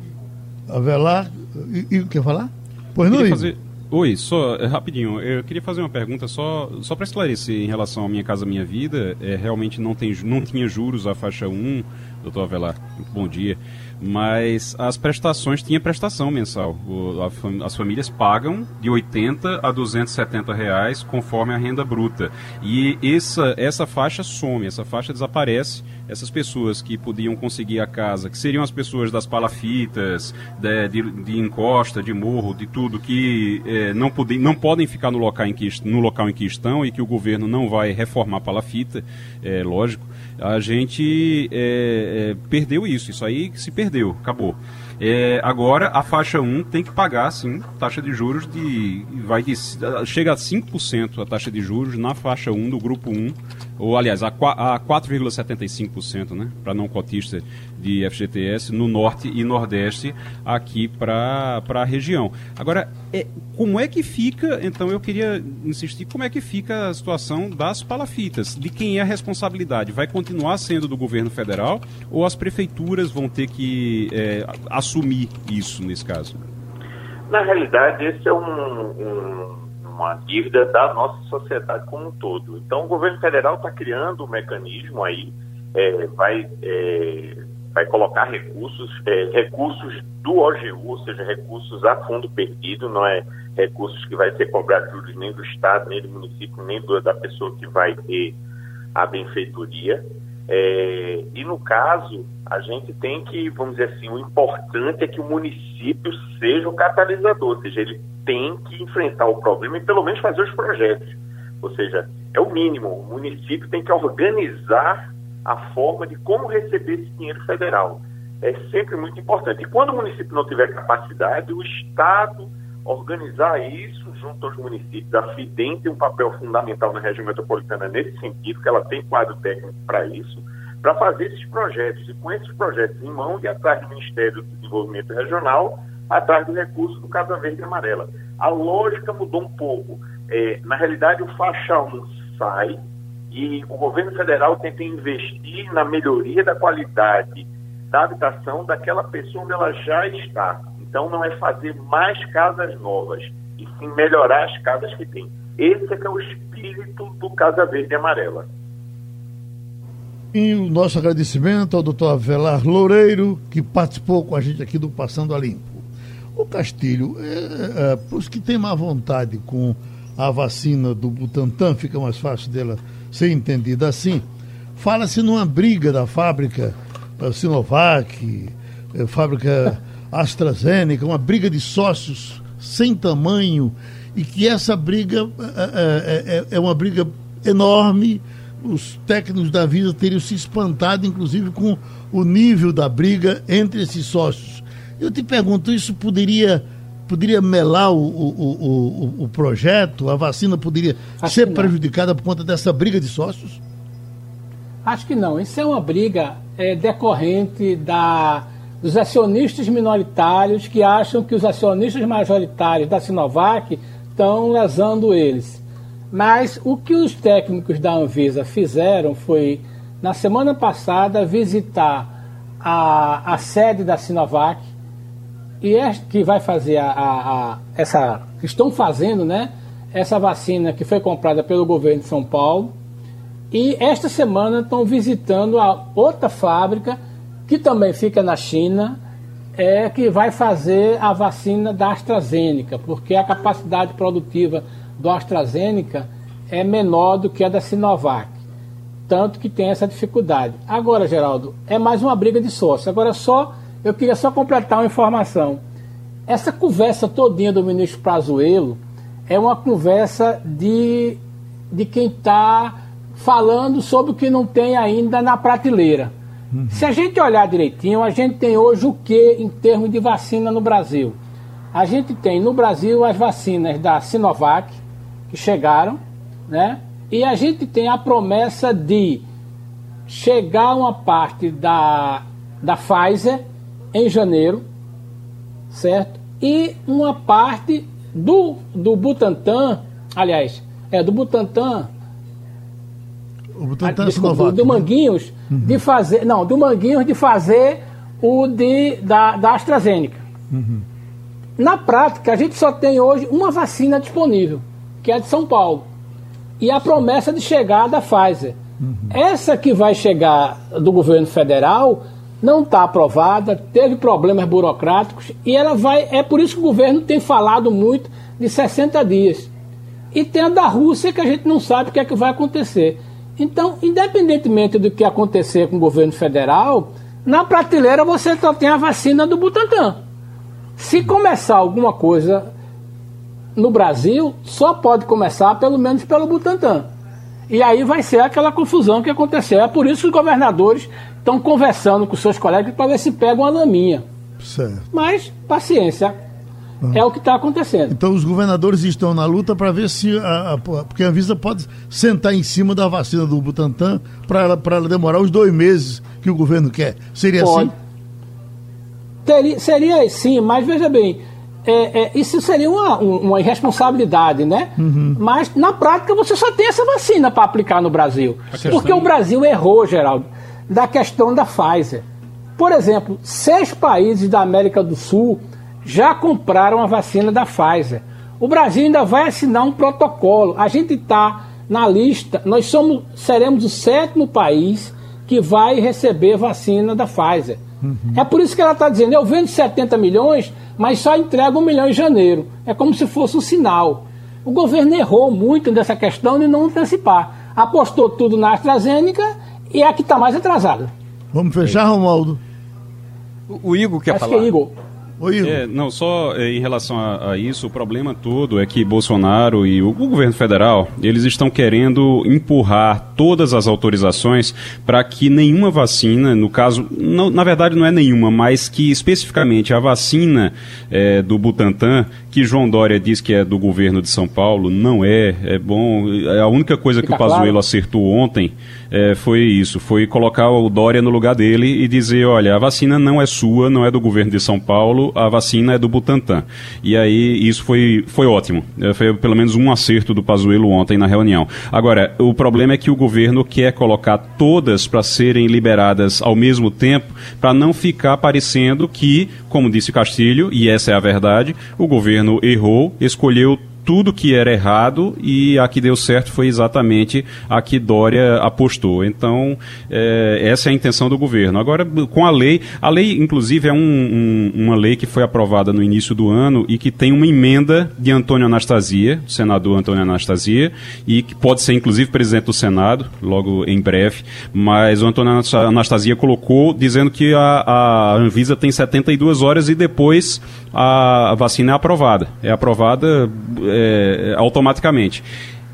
Avelar. E, e quer falar? Pois não, fazer... Oi, só é, rapidinho, eu queria fazer uma pergunta só, só para esclarecer em relação à Minha Casa Minha Vida. É, realmente não, tem, não tinha juros a faixa 1, doutor Avelar, muito bom dia. Mas as prestações, tinha prestação mensal. O, a, as famílias pagam de 80 a 270 reais conforme a renda bruta. E essa, essa faixa some, essa faixa desaparece essas pessoas que podiam conseguir a casa, que seriam as pessoas das palafitas, de, de, de encosta, de morro, de tudo, que é, não, pode, não podem ficar no local, em que, no local em que estão e que o governo não vai reformar palafita, é lógico, a gente é, é, perdeu isso, isso aí se perdeu, acabou. É, agora a faixa 1 tem que pagar sim taxa de juros de vai de, chega a 5% a taxa de juros na faixa 1 do grupo 1 ou aliás, a, a 4,75%, né, para não cotista de FGTS no norte e nordeste aqui para a região. Agora, é, como é que fica, então eu queria insistir, como é que fica a situação das palafitas? De quem é a responsabilidade? Vai continuar sendo do governo federal ou as prefeituras vão ter que é, assumir isso nesse caso? Na realidade, esse é um, um uma dívida da nossa sociedade como um todo. Então, o governo federal está criando um mecanismo aí, é, vai, é, vai colocar recursos, é, recursos do OGU, ou seja, recursos a fundo perdido, não é recursos que vai ser cobrado juros nem do Estado, nem do município, nem do, da pessoa que vai ter a benfeitoria. É, e no caso, a gente tem que, vamos dizer assim, o importante é que o município seja o catalisador, ou seja, ele tem que enfrentar o problema e pelo menos fazer os projetos. Ou seja, é o mínimo. O município tem que organizar a forma de como receber esse dinheiro federal. É sempre muito importante. E quando o município não tiver capacidade, o Estado organizar isso junto aos municípios. A FIDEM tem um papel fundamental na região metropolitana nesse sentido, que ela tem quadro técnico para isso, para fazer esses projetos. E com esses projetos em mão, e atrás do Ministério do Desenvolvimento Regional, atrás do recurso do Casa Verde e Amarela. A lógica mudou um pouco. É, na realidade, o faixa 1 sai e o governo federal tenta investir na melhoria da qualidade da habitação daquela pessoa onde ela já está. Então não é fazer mais casas novas, e sim melhorar as casas que tem. Esse é que é o espírito do Casa Verde e Amarela. E o nosso agradecimento ao doutor Avelar Loureiro, que participou com a gente aqui do Passando a Limpo. O Castilho, é, é, para os que têm má vontade com a vacina do Butantan, fica mais fácil dela ser entendida assim, fala-se numa briga da fábrica Sinovac, eh, fábrica AstraZeneca, uma briga de sócios sem tamanho, e que essa briga é, é, é uma briga enorme. Os técnicos da Visa teriam se espantado, inclusive, com o nível da briga entre esses sócios. Eu te pergunto, isso poderia poderia melar o, o, o, o projeto? A vacina poderia Acho ser prejudicada por conta dessa briga de sócios? Acho que não. Isso é uma briga é, decorrente da, dos acionistas minoritários que acham que os acionistas majoritários da Sinovac estão lesando eles. Mas o que os técnicos da Anvisa fizeram foi, na semana passada, visitar a, a sede da Sinovac, e é, que vai fazer a, a, a, essa. estão fazendo, né? Essa vacina que foi comprada pelo governo de São Paulo. E esta semana estão visitando a outra fábrica, que também fica na China, é, que vai fazer a vacina da AstraZeneca, porque a capacidade produtiva do AstraZeneca é menor do que a da Sinovac. Tanto que tem essa dificuldade. Agora, Geraldo, é mais uma briga de sócio. Agora, só eu queria só completar uma informação. Essa conversa todinha do ministro Prazuelo é uma conversa de, de quem está falando sobre o que não tem ainda na prateleira. Uhum. Se a gente olhar direitinho, a gente tem hoje o que em termos de vacina no Brasil? A gente tem no Brasil as vacinas da Sinovac, que chegaram, né? E a gente tem a promessa de chegar uma parte da, da Pfizer em janeiro, certo? E uma parte do, do Butantan, aliás, é do Butantan, o Butantan é desculpa, do, do né? Manguinhos, uhum. de fazer, não, do Manguinhos de fazer o de, da, da AstraZeneca. Uhum. Na prática, a gente só tem hoje uma vacina disponível, que é a de São Paulo. E a promessa de chegar da Pfizer. Uhum. Essa que vai chegar do governo federal não está aprovada, teve problemas burocráticos e ela vai. É por isso que o governo tem falado muito de 60 dias. E tem a da Rússia que a gente não sabe o que é que vai acontecer. Então, independentemente do que acontecer com o governo federal, na prateleira você só tem a vacina do Butantan. Se começar alguma coisa no Brasil, só pode começar pelo menos pelo Butantan. E aí vai ser aquela confusão que aconteceu. É por isso que os governadores estão conversando com seus colegas para ver se pegam a laminha. Certo. Mas, paciência. Ah. É o que está acontecendo. Então os governadores estão na luta para ver se. A, a, porque a Anvisa pode sentar em cima da vacina do Butantan para ela, ela demorar os dois meses que o governo quer. Seria pode. assim? Teria, seria sim, mas veja bem, é, é, isso seria uma, uma irresponsabilidade, né? Uhum. Mas na prática você só tem essa vacina para aplicar no Brasil. Porque o Brasil errou, Geraldo da questão da Pfizer. Por exemplo, seis países da América do Sul já compraram a vacina da Pfizer. O Brasil ainda vai assinar um protocolo. A gente está na lista, nós somos, seremos o sétimo país que vai receber vacina da Pfizer. Uhum. É por isso que ela está dizendo: eu vendo 70 milhões, mas só entrego um milhão em janeiro. É como se fosse um sinal. O governo errou muito nessa questão de não antecipar. Apostou tudo na AstraZeneca e é a que está mais atrasada. Vamos fechar, Romualdo? O, Igor quer Acho falar. Que é Igor. É, não, só é, em relação a, a, isso, o problema todo é que Bolsonaro e o, o governo federal, eles estão querendo empurrar todas as autorizações para que nenhuma vacina, no caso, não, na verdade não é nenhuma, mas que especificamente a vacina é, do Butantan, que João Dória diz que é do governo de São Paulo, não é, é bom, a única coisa que o Pazuello claro. acertou ontem é, foi isso, foi colocar o Dória no lugar dele e dizer, olha, a vacina não é sua, não é do governo de São Paulo, a vacina é do Butantan. E aí isso foi, foi ótimo. É, foi pelo menos um acerto do Pazuello ontem na reunião. Agora, o problema é que o governo quer colocar todas para serem liberadas ao mesmo tempo, para não ficar parecendo que, como disse Castilho, e essa é a verdade, o governo errou, escolheu tudo que era errado e a que deu certo foi exatamente a que Dória apostou. Então, é, essa é a intenção do governo. Agora, com a lei, a lei, inclusive, é um, um, uma lei que foi aprovada no início do ano e que tem uma emenda de Antônio Anastasia, senador Antônio Anastasia, e que pode ser, inclusive, presidente do Senado, logo em breve, mas o Antônio Anastasia colocou dizendo que a, a Anvisa tem 72 horas e depois a vacina é aprovada. É aprovada é, automaticamente.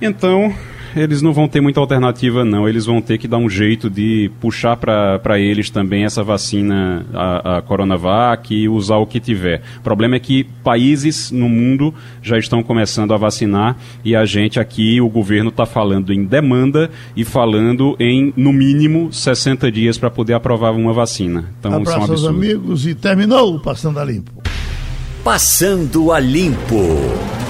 Então, eles não vão ter muita alternativa, não. Eles vão ter que dar um jeito de puxar para eles também essa vacina, a, a Coronavac, e usar o que tiver. O problema é que países no mundo já estão começando a vacinar e a gente aqui, o governo está falando em demanda e falando em, no mínimo, 60 dias para poder aprovar uma vacina. Então, Abraço isso é um aos amigos e terminou o Passando a Limpo. Passando a Limpo.